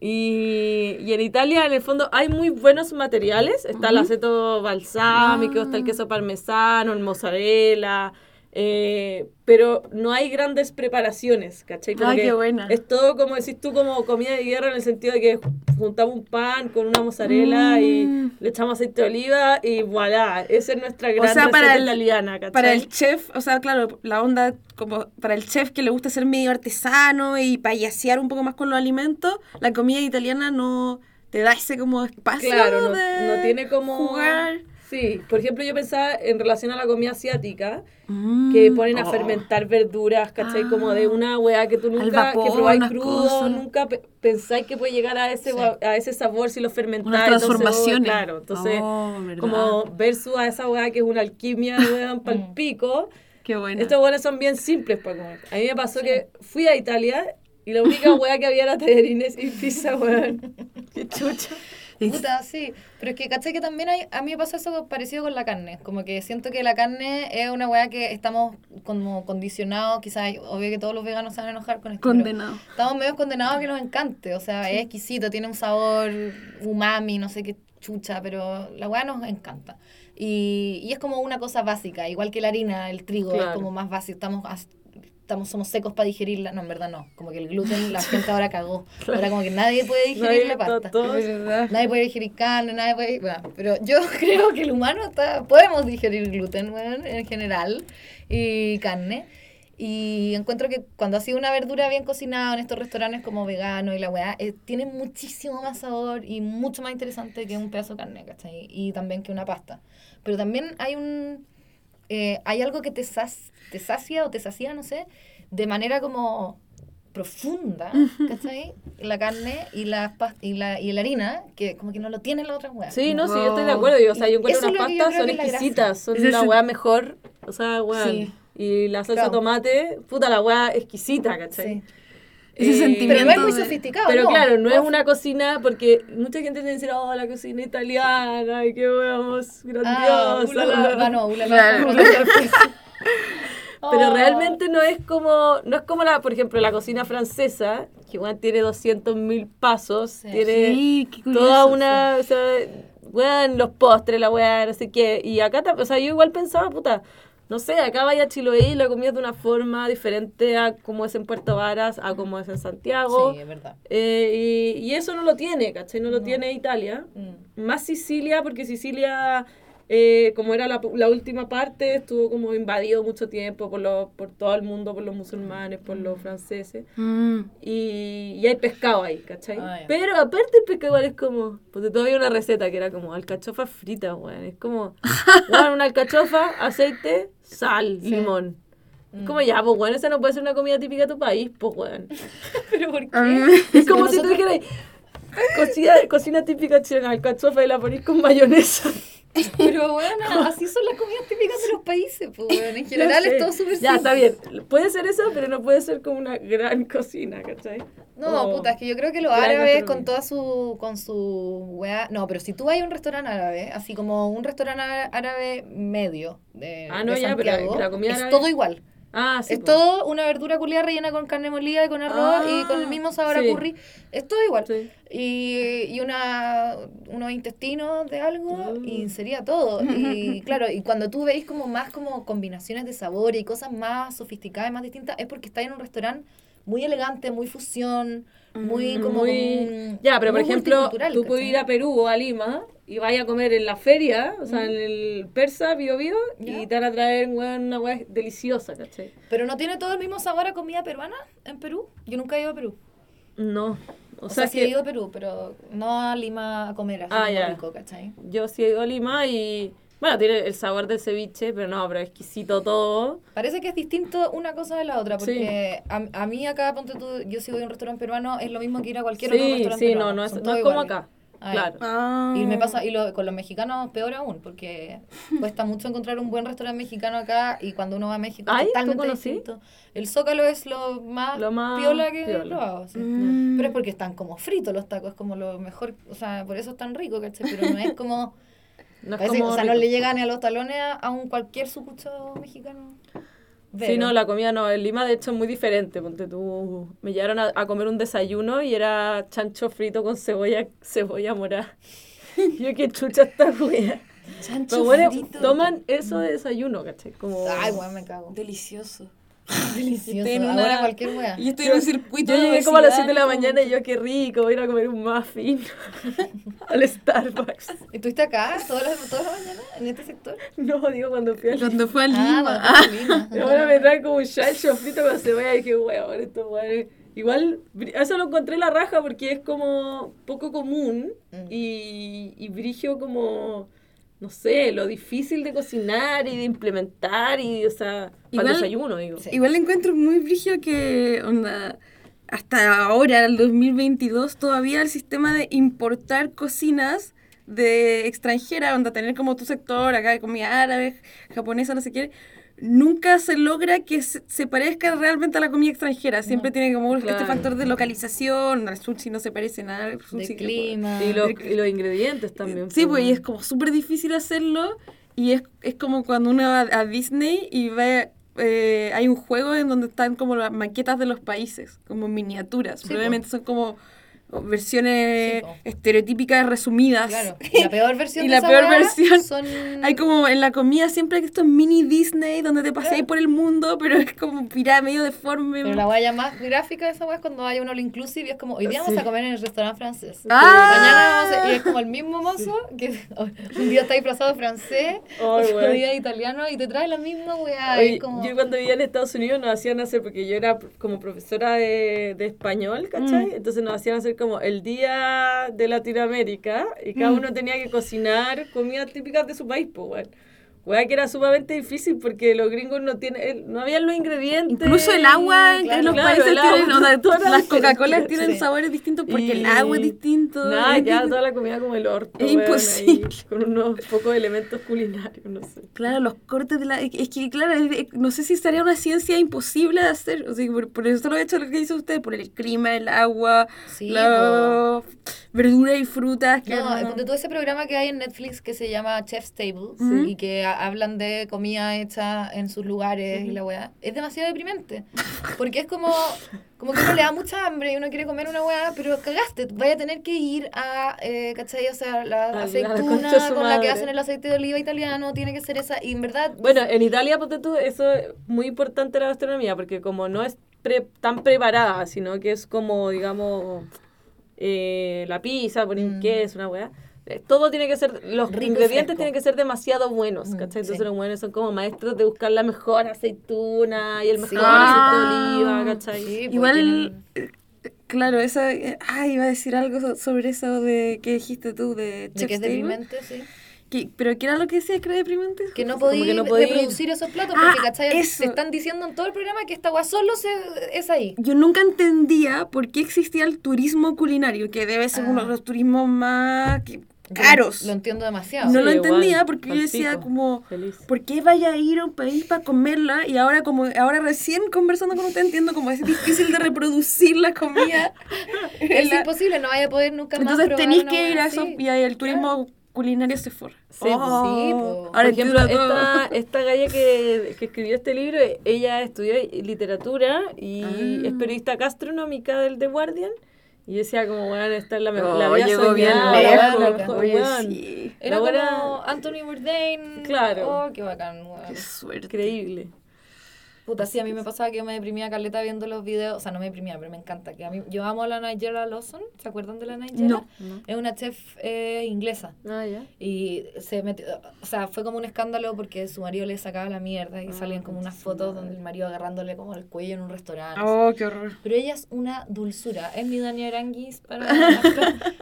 Y, y en Italia, en el fondo, hay muy buenos materiales. Está el aceto balsámico, está el Ah. queso parmesano, el mozzarella. Eh, pero no hay grandes preparaciones, ¿cachai? Como que qué buena. Es todo, como decís tú, como comida de guerra en el sentido de que juntamos un pan con una mozzarella y Mm. le echamos aceite de oliva y voilà. Esa es nuestra gran sea, para el- italiana, ¿cachai? Para el chef, o sea, claro, la onda como para el chef que le gusta ser medio artesano y payasear un poco más con los alimentos, la comida italiana no te da ese como espacio Claro, no, tiene como... jugar. Sí, por ejemplo, yo pensaba en relación a la comida asiática, Mm. que ponen a Oh. fermentar verduras, ¿cachai? Como de Ah. una weá que tú nunca, vapor, que probáis crudo, cosas. nunca pe- pensáis que puede llegar a ese, Sí. a ese sabor si lo fermentáis. Unas entonces, oh, transformaciones. claro, entonces, Oh, como versus a esa weá que es una alquimia, weón, pal Mm. pico. Qué bueno. Estos weones son bien simples para comer. A mí me pasó que fui a Italia y la única weá que había era tallarines y pizza, weón. Qué chucha. Puta, sí. Pero es que, ¿cachai? Que también hay, a mí me pasa eso parecido con la carne. Como que siento que la carne es una weá que estamos como condicionados. Quizás, obvio que todos los veganos se van a enojar con esto. pero Condenado. Estamos medio condenados a que nos encante. O sea, es exquisito, tiene un sabor umami, no sé qué chucha, pero la weá nos encanta. Y, y es como una cosa básica, igual que la harina, el trigo, es Claro. como más básico. Estamos, estamos somos secos para digerirla. No, en verdad no. Como que el gluten, la gente ahora cagó. Ahora como que nadie puede digerir la pasta. Nadie puede digerir carne, nadie puede... Bueno, pero yo creo que el humano está... Podemos digerir gluten, bueno, en general, y carne. Y encuentro que cuando ha sido una verdura bien cocinada en estos restaurantes como vegano y la weá, eh, tiene muchísimo más sabor y mucho más interesante que un pedazo de carne, ¿cachai? Y también que una pasta. Pero también hay un... eh, hay algo que te, sas- te sacia o te sacia, no sé, de manera como profunda, ¿cachai? La carne y la, y la, y la harina, que como que no lo tienen las otras weas. Sí, no, sí, Wow. yo estoy de acuerdo. Yo, o sea, yo encuentro unas pastas, son exquisitas, son es la weá mejor. O sea, weón. Sí. Y la salsa Claro. de tomate, puta, la weá exquisita, ¿cachai? Sí. Ese Eh, sentimiento Pero no es muy de- sofisticado, Pero ¿no? claro, no es una cocina, porque mucha gente tiene que decir, oh, la cocina italiana, y qué weamos, Ah, grandiosa. ulala, ah, no. Pero Oh. realmente no es como, no es como la, por ejemplo, la cocina francesa, que weón, tiene 200.000 pasos, Sí. tiene Sí, qué curioso. toda una, o sea, weón, los postres, la weá, no sé qué. Y acá, o sea, yo igual pensaba, puta, no sé, acá vaya a Chiloé y la comida de una forma diferente a como es en Puerto Varas, a como es en Santiago. Sí, es verdad. Eh, y, y eso no lo tiene, ¿cachai? No lo No. tiene Italia. Mm. Más Sicilia, porque Sicilia, eh, como era la, la última parte, estuvo como invadido mucho tiempo por, los, por todo el mundo, por los musulmanes, por los franceses. Mm. Y, y hay pescado ahí, ¿cachai? Ah. Pero aparte el pescado igual es como... Porque todavía una receta que era como alcachofa frita, weón. Es como, weón, una alcachofa, aceite, sal, Sí. limón. Mm. Es como ya, pues, weón, esa no puede ser una comida típica de tu país, pues, weón. ¿Pero por qué? Es como si tú nosotros- dijeras, cocina, cocina típica chilena, alcachofa y la ponís con mayonesa. Pero bueno, así son las comidas típicas de los países, pues bueno, en general es todo súper Ya, está bien. Puede ser eso, pero no puede ser como una gran cocina, ¿cachai? No, O- puta, es que yo creo que los árabes con toda su, con su weá, no, pero si tú vas a un restaurante árabe, así como un restaurante árabe medio de, Ah, no, de ya, pero la- comida es árabe- todo igual. Ah, sí. es todo una verdura culiada rellena con carne molida y con arroz y con el mismo sabor sí. a curry. Es todo igual. Sí. Y, y una, unos intestinos de algo Mm. y sería todo. Y claro, y cuando tú veis como más como combinaciones de sabor y cosas más sofisticadas y más distintas, es porque estás en un restaurante muy elegante, muy fusión, muy Mm, como... Muy- un- Ya, pero por ejemplo, tú puedes ir a Perú o a Lima y vaya a comer en la feria, o sea, en el persa, Bio Bio, y te van a traer weón, una weá deliciosa, ¿cachai? Pero no tiene todo el mismo sabor a comida peruana en Perú. Yo nunca he ido a Perú. No. O, O, sea, sea, sí que he ido a Perú, pero no a Lima a comer así Ah, ya. rico, ¿cachai? yo sí he ido a Lima y. Bueno, tiene el sabor del ceviche, pero no, pero exquisito todo. Parece que es distinto una cosa de la otra, Sí. porque a, a mí acá, ponte tú, yo si voy a un restaurante peruano, es lo mismo que ir a cualquier otro Sí, restaurante sí, no, peruano. no es, no es como acá. Claro. Ah. Y me pasa, y lo- con los mexicanos peor aún, porque cuesta mucho encontrar un buen restaurante mexicano acá y cuando uno va a México ¿Ay? es ¿Tú totalmente distinto. El Zócalo es lo más, Lo más piola que he piola. probado. sí. Mm. Pero es porque están como fritos los tacos, es como lo mejor, o sea, por eso es tan rico, ¿cachai? Pero no es como, No es parece- como o sea, no le llega ni a los talones a, a un cualquier sucucho mexicano. Sí, no, la comida no. En Lima, de hecho, es muy diferente. Ponte tú. Me llevaron a, a comer un desayuno y era chancho frito con cebolla, cebolla morada. Yo, qué chucha esta wea. Chancho Pero bueno, frito. toman eso de desayuno, ¿cachai? Como... Ay, weón, me cago. Delicioso. Delicioso. Estoy en Ahora una- cualquier wea. Y estoy en un circuito Yo de llegué como a las obesidad 7 de la mañana y yo, qué rico, voy a ir a comer un muffin al Starbucks. ¿Estuviste acá todas las, todas las mañanas en este sector? No, digo, cuando fui a Lima. Cuando fue a Ah, Lima. cuando fuiste a Lima. Y ahora me traen como un chancho frito con cebolla y dije, weón, esto weón. Igual, eso lo encontré la raja porque es como poco común Mm. y, y brigio como, no sé, lo difícil de cocinar y de implementar y, o sea, para el desayuno, digo. Sí. Igual encuentro muy brillo que, onda, hasta ahora, el 2022, todavía el sistema de importar cocinas de extranjera, onda, tener como tu sector acá de comida árabe, japonesa, no sé qué, nunca se logra que se, se parezca realmente a la comida extranjera. Siempre No. tiene como este Claro. factor de localización, el sushi no se parece nada al De sushi que- clima. Y los, y los ingredientes también. Sí, pues, y pues. es como súper difícil hacerlo. Y es, es como cuando uno va a Disney y ve. eh, hay un juego en donde están como las maquetas de los países, como miniaturas. Sí, Probablemente son como versiones Sí, estereotípicas resumidas. Claro. Y la peor versión Y de la peor versión- son... Hay como en la comida siempre hay estos mini Disney donde te paseáis Claro. por el mundo, pero es como pirada medio deforme. Pero la guaya más gráfica de esa weá es cuando hay un all inclusive y es como, hoy día vamos Sí. a comer en el restaurante francés. Ah. Mañana vamos a... Y es como el mismo mozo que un día está disfrazado francés, Ay, otro día italiano y te trae la misma weá. Como... Yo cuando vivía en Estados Unidos nos hacían hacer, porque yo era como profesora de, de español, ¿cachai? Mm. Entonces nos hacían hacer como el día de Latinoamérica y cada Mm. uno tenía que cocinar comidas típicas de su país, pues, weón. Weá que era sumamente difícil porque los gringos no tienen, no habían los ingredientes. Incluso el agua en Claro. los Claro, países el agua, tienen, onda, todo era las. Coca-Colas tienen Sí. sabores distintos porque Y- el agua es distinto. Es ya distinto. toda la comida como el orto. Es imposible. ahí, con unos pocos elementos culinarios, no sé. Claro, los cortes de la... Es que, claro, no sé si sería una ciencia imposible de hacer. O sea, por, por eso lo he hecho lo que dice usted, por el clima, el agua, Sí, la verdura y frutas. Que No, no- tú ese programa que hay en Netflix que se llama Chef's Table y que ha- hablan de comida hecha en sus lugares y la weá. Es demasiado deprimente. Porque es como, como que uno le da mucha hambre y uno quiere comer una weá, pero cagaste. Vaya a tener que ir a, eh, ¿cachai? O sea, la A la aceituna su con la que madre. hacen el aceite de oliva italiano tiene que ser esa. Y en verdad, Bueno, en Italia, ponte tú, eso es muy importante la gastronomía, porque como no es pre- tan preparada, sino que es como, digamos, eh, la pizza, poner un Mm. queso, una weá. Eh, Todo tiene que ser, los Rico ingredientes tienen que ser demasiado buenos, Mm, ¿cachai? Entonces sí. los buenos son como maestros de buscar la mejor aceituna y el mejor Sí. aceite de Ah. oliva, ¿cachai? sí, pues Igual, eh, claro, esa... Ay, iba a decir algo so- sobre eso de que dijiste tú, de de Chef's que es deprimente, sí. Que- ¿Pero qué era lo que decía que era deprimente? Que no que no podí- reproducir esos platos Ah, porque, ¿cachai? eso. Te están diciendo en todo el programa que esta weá solo se, es ahí. Yo nunca entendía por qué existía el turismo culinario, que debe ser Ah. uno de los turismos más que- caros. Lo entiendo demasiado. No Sí, lo igual, entendía porque yo decía pico. como, Feliz. ¿por qué vaya a ir a un país para comerla? Y ahora como ahora recién conversando con usted entiendo como es difícil de reproducir la comida. Es La- imposible, no vaya a poder nunca más Entonces probar tenéis una que ir a eso y el turismo culinario se forra. Sí, pues, sí, po. Ahora Por ejemplo, esta, esta galla que, que escribió este libro, ella estudió literatura y Ah. es periodista gastronómica del The Guardian. Y yo decía como, bueno, esta es la mejor. la Oh, vida llegó bien soñada, lejos. la mejor, Oye, sí. Era La buena- como Anthony Bourdain. Claro. Oh, qué bacán, weón. Qué suerte. Increíble. Puta, sí, a mí me pasaba que yo me deprimía caleta viendo los videos. O sea, no me deprimía, pero me encanta. Que a mí, yo amo a la Nigella Lawson. ¿Se acuerdan de la Nigella? No. Es una chef eh, inglesa. Ah, ya. Y se metió, o sea, fue como un escándalo porque su marido le sacaba la mierda y salían como unas fotos donde el marido agarrándole como el cuello en un restaurante. Oh, qué horror. Pero ella es una dulzura. Es mi Dani Aranguis para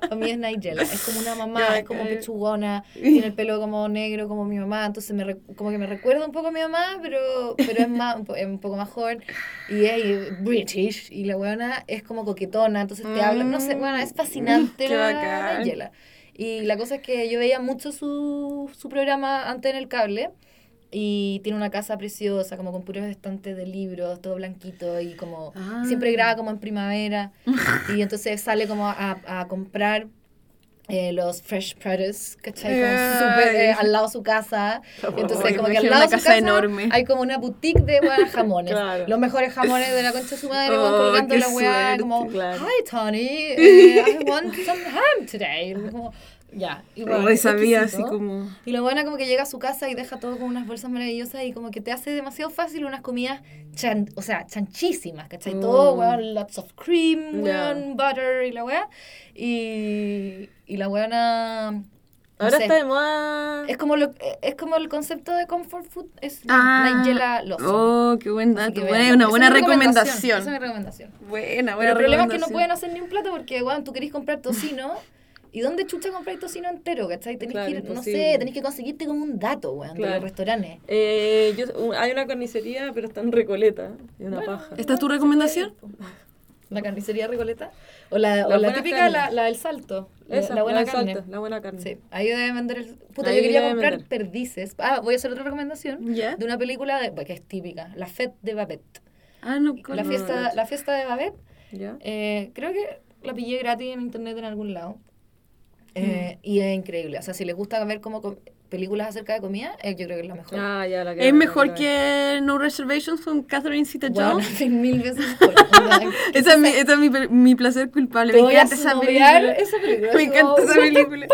para mí es Nigella. Es como una mamá, es como pechugona, tiene el pelo como negro como mi mamá. Entonces me como que me recuerda un poco a mi mamá, pero, pero es, más, es un poco más joven. Y es British. Y la buena es como coquetona. Entonces te habla, no sé, bueno, es fascinante Qué la bacán. Nigella. Y la cosa es que yo veía mucho su, su programa antes en el cable. Y tiene una casa preciosa, como con puros estantes de libros, todo blanquito y como Ah. siempre graba como en primavera. y entonces sale como a, a comprar eh, los fresh produce, ¿cachai? Como Ay. súper, eh, al lado de su casa. Entonces, Ay, como que al lado de su casa enorme. hay como una boutique de buenas jamones. Claro. Los mejores jamones de la concha de su madre, Oh, van colgando la weá, como, Claro. hi Tony, eh, I want some ham today. Como, ya. y bueno, sabía así como... Y lo bueno como que llega a su casa y deja todo con unas bolsas maravillosas y como que te hace demasiado fácil unas comidas, chan, o sea, chanchísimas, ¿cachai? Todo, Mm. weón, lots of cream, weón, butter y la weá. Y, y la weona... no Ahora sé, está de moda. Es como, lo, es como el concepto de comfort food, es Ah, Nigella Lawson. oh, qué buen dato. Buena, una buena es mi recomendación. Esa es mi recomendación. Buena, buena Pero el problema es que no recomendación. pueden hacer ni un plato porque, weón, tú querés comprar tocino. ¿Y dónde chucha compráis tocino entero, cachai? Tenés Claro, que ir, no sé, tenés que conseguirte como un dato, weón, de Claro. los restaurantes. Eh, yo, hay una carnicería, pero está en Recoleta. Es una Bueno, paja. ¿Esta es tu recomendación? ¿La carnicería Recoleta? O la, o típica, la, la del salto. La- Esa, la buena carne. Salto, la buena carne. Sí, ahí deben vender el... Puta, Ahí yo quería comprar vender. perdices. Ah, voy a hacer otra recomendación. ¿Ya? De una película de, que es típica, La Fête de Babette. Ah, no, La fiesta, la fiesta de Babette ¿Ya? Eh, creo que la pillé gratis en internet en algún lado. Eh, Y es increíble. O sea, si les gusta ver como com- películas acerca de comida, eh, yo creo que es la mejor. Ah, ya, la que Es mejor la que No Reservations con Catherine Bueno, Zeta-Jones. mil veces mejor. Esa es mi, esa es mi, mi placer culpable. Me encanta esa película. esa película. Me encanta esa "What the película.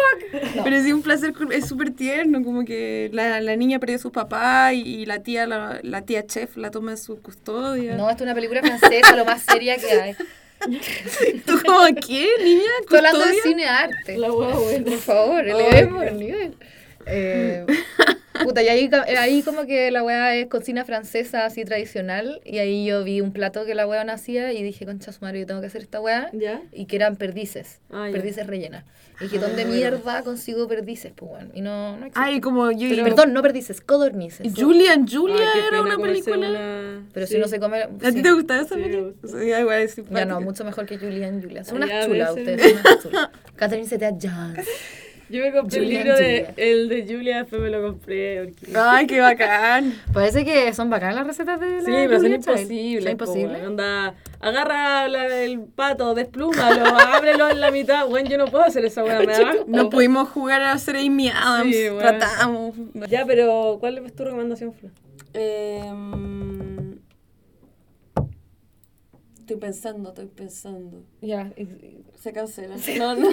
No. Pero sí, un placer es súper tierno, como que la, la niña perdió a su papá y, y la tía la, la tía chef la toma en su custodia. No, esto es una película francesa, lo más seria que hay. ¿Tú como qué, niña? Estoy hablando de cine arte. La hueá buena. Por favor, elevemos el nivel. Eh, puta, y ahí, ahí como que la weá es cocina francesa así tradicional. Y ahí yo vi un plato que la weá nacía y dije, concha su madre, yo tengo que hacer esta weá. ¿Ya? Y que eran perdices. Ah, ya. perdices rellenas. Y dije, ¿dónde Ah, mierda consigo perdices? Pues bueno, y no, no existe. Ay, como yo. Pero- Perdón, no perdices, codornices. Julian, Julia Ay, era una película. una- Pero si sí. no se come... ¿A sí. ti te gustaba esa Sí, película? Sí, es Ya no, mucho mejor que Julian y Julia. Son unas chulas ustedes, son unas chulas. Catherine Zeta-Jones. Yo me compré Julia el libro de, Julia. el de Julia, después me lo compré. Porque... Ay, qué bacán. Parece que son bacanas las recetas de la Sí, pero son imposibles. Son po, imposibles. weón. Onda, agarra la- el pato, desplúmalo, ábrelo en la mitad. Bueno, yo no puedo hacer esa weá, me da. No pudimos jugar a ser Amy Adams. Sí, bueno. Tratamos. Ya, pero ¿cuál es tu recomendación, Flo? Em, estoy pensando, estoy pensando. Ya, Se cancela. No, no,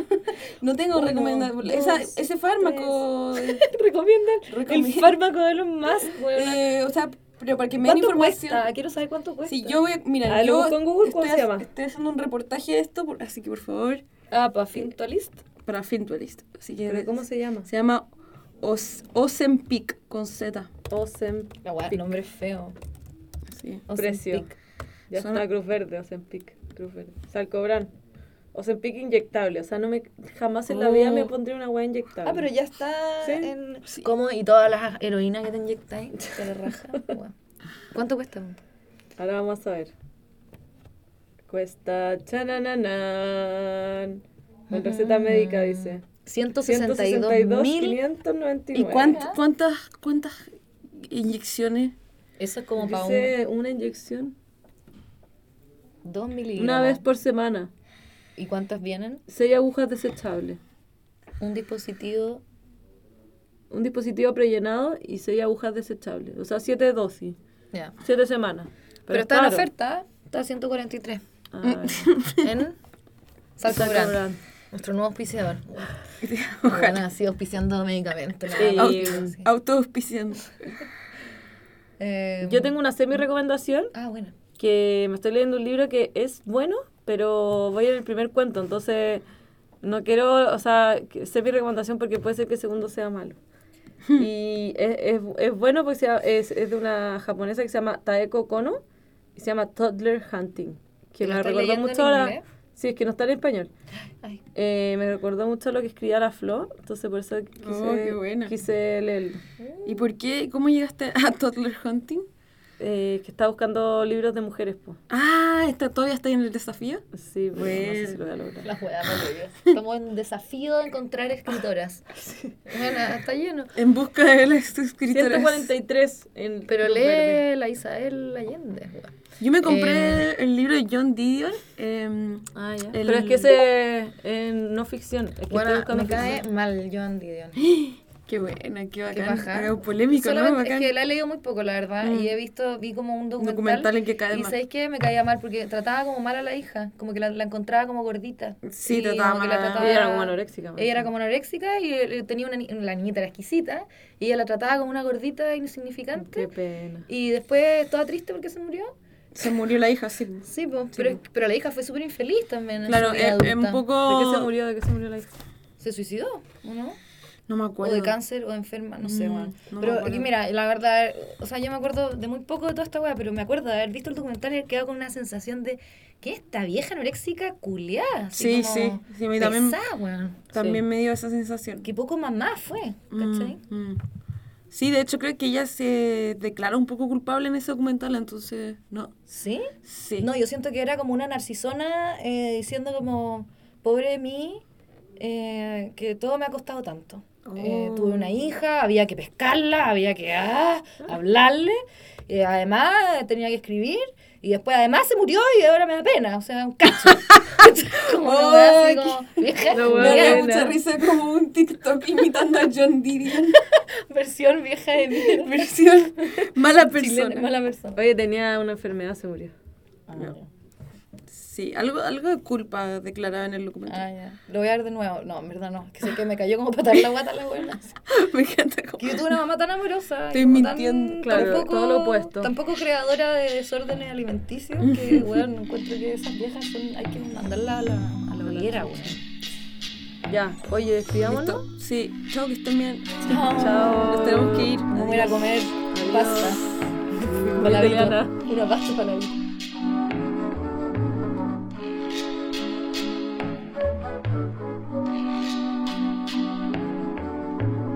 no tengo Uno, recomendación. dos, Esa- Ese fármaco. recomiendan Recomiendo. el fármaco de los más, eh, o sea, pero para que me den ¿Cuánto información. cuesta? Quiero saber cuánto cuesta. Si yo voy a. Mira, Ah, yo en Google, ¿cómo estoy, se llama? estoy haciendo un reportaje de esto, por- así que por favor, Ah, para Fintualist. para Fintualist. Así que ¿Pero cómo se llama? se llama Os, Ozempic con Z. La weá, nombre feo. Sí. Precio. Ozempic. Ya está, Cruz Verde, Ozempic, Cruz Verde. Salcobran. Ozempic inyectable, o sea, no me, jamás en la vida me Oh. pondré una weá inyectable. Ah, pero ya está Sí. en... Sí. ¿Cómo? ¿Y todas las heroínas que te inyectáis? Te la raja. ¿Cuánto cuesta? Ahora vamos a ver. Cuesta chanananan. Con receta médica dice. 162.000. 162.599. ¿Y cuánt- cuántas, cuántas inyecciones? Eso es como para un... Dice una inyección. 2 miligramos. Una vez por semana. ¿Y cuántas vienen? Seis agujas desechables. Un dispositivo... Un dispositivo prellenado y seis agujas desechables. O sea, siete dosis. Ya. Siete semanas. Pero, es está en caro. oferta. Está a 143. Ah, En Salcobran. Salcobran. Nuestro nuevo auspiciador. Ojalá. así auspiciando medicamentos. Sí. más. Auto- Sí. Autoauspiciando. Eh, Yo tengo una semi-recomendación Ah, bueno. que me estoy leyendo un libro que es bueno, pero voy en el primer cuento, entonces no quiero, o sea, sé mi recomendación porque puede ser que el segundo sea malo. y es, es, es bueno porque se llama- es, es de una japonesa que se llama Taeko Kono y se llama Toddler Hunting, que ¿Y lo me recordó mucho en a la... inglés? Sí, es que no está en español. Eh, me recordó mucho lo que escribía la Flo, entonces por eso quise, Oh, qué buena. quise leerlo. ¿Y por qué? ¿Cómo llegaste a Toddler Hunting? Eh, que estaba buscando libros de mujeres, pues. Ah, ¿está, ¿todavía está en el desafío? Sí, pero no sé si lo voy a lograr. La juega, Estamos en desafío de encontrar escritoras. Bueno, está lleno. En busca de las escritoras. 143 en Pero Luz Verde. lee la Isabel Allende. weón. Yo me compré el libro de John Didion. em, Ah, ya. El- Pero es que ese es no ficción. Es que Bueno, me cae ficción. mal John Didion. qué buena, qué Qué bacán. baja. Algo polémico, ¿no? Solamente Bacán. es que la he leído muy poco, la verdad. Mm. Y he visto, vi como un documental. documental en que cae Y mal. sabéis que me caía mal porque trataba como mal a la hija. Como que la, la encontraba como gordita. Sí, Y trataba mal la trataba- Ella era como anoréxica. Ella era como anoréxica y eh, tenía una, la niñita era exquisita. Y ella la trataba como una gordita insignificante. Qué pena. Y después toda triste porque se murió. Se murió la hija, sí. Sí, pues, pero, pero la hija fue súper infeliz también. Claro, es, un poco... ¿De qué se murió? ¿De qué se murió la hija? ¿Se suicidó o no? No me O acuerdo. de cáncer o de enferma, no sé, Mm, weón. no me pero aquí, mira, la verdad, o sea, yo me acuerdo de muy poco de toda esta weá, pero me acuerdo de haber visto el documental y haber quedado con una sensación de que esta vieja anoréxica culiada. Sí, sí, sí, mí también- pesada, weón. También Sí. me dio esa sensación. Que poco mamá fue, Mm, ¿cachai? mm. Sí, de hecho creo que ella se declara un poco culpable en ese documental, entonces, no. ¿Sí? Sí. No, yo siento que era como una narcisona eh, diciendo como, pobre de mí, eh, que todo me ha costado tanto. Eh, Oh. tuve una hija, había que pescarla, había que ah, hablarle, eh, además tenía que escribir, y después además se murió y ahora me da pena, o sea, un cacho. como así vieja, Me da mucha risa como un TikTok imitando a John Didion. versión vieja de mierda. Versión mala Chilena, persona. mala persona. Oye, tenía una enfermedad, se murió. Ah, No. Sí, algo, algo de culpa declarada en el documental. Ah, ya. Lo voy a ver de nuevo. No, en verdad no. Que sé que me cayó como patar la guata la buena. Me encanta como... Que yo tuve una mamá tan amorosa. Estoy mintiendo. Tan, Claro, tampoco, todo lo opuesto. Tampoco creadora de desórdenes alimenticios. Que, bueno, encuentro que esas viejas son, hay que mandarla a la, a la hoguera, weón. Ya, oye, despidámonos. ¿Listo? Sí, chao, que estén bien. Chao. Nos tenemos que ir. Vamos a ir a comer Adiós. pasta. Italiana. Una pasta palavito.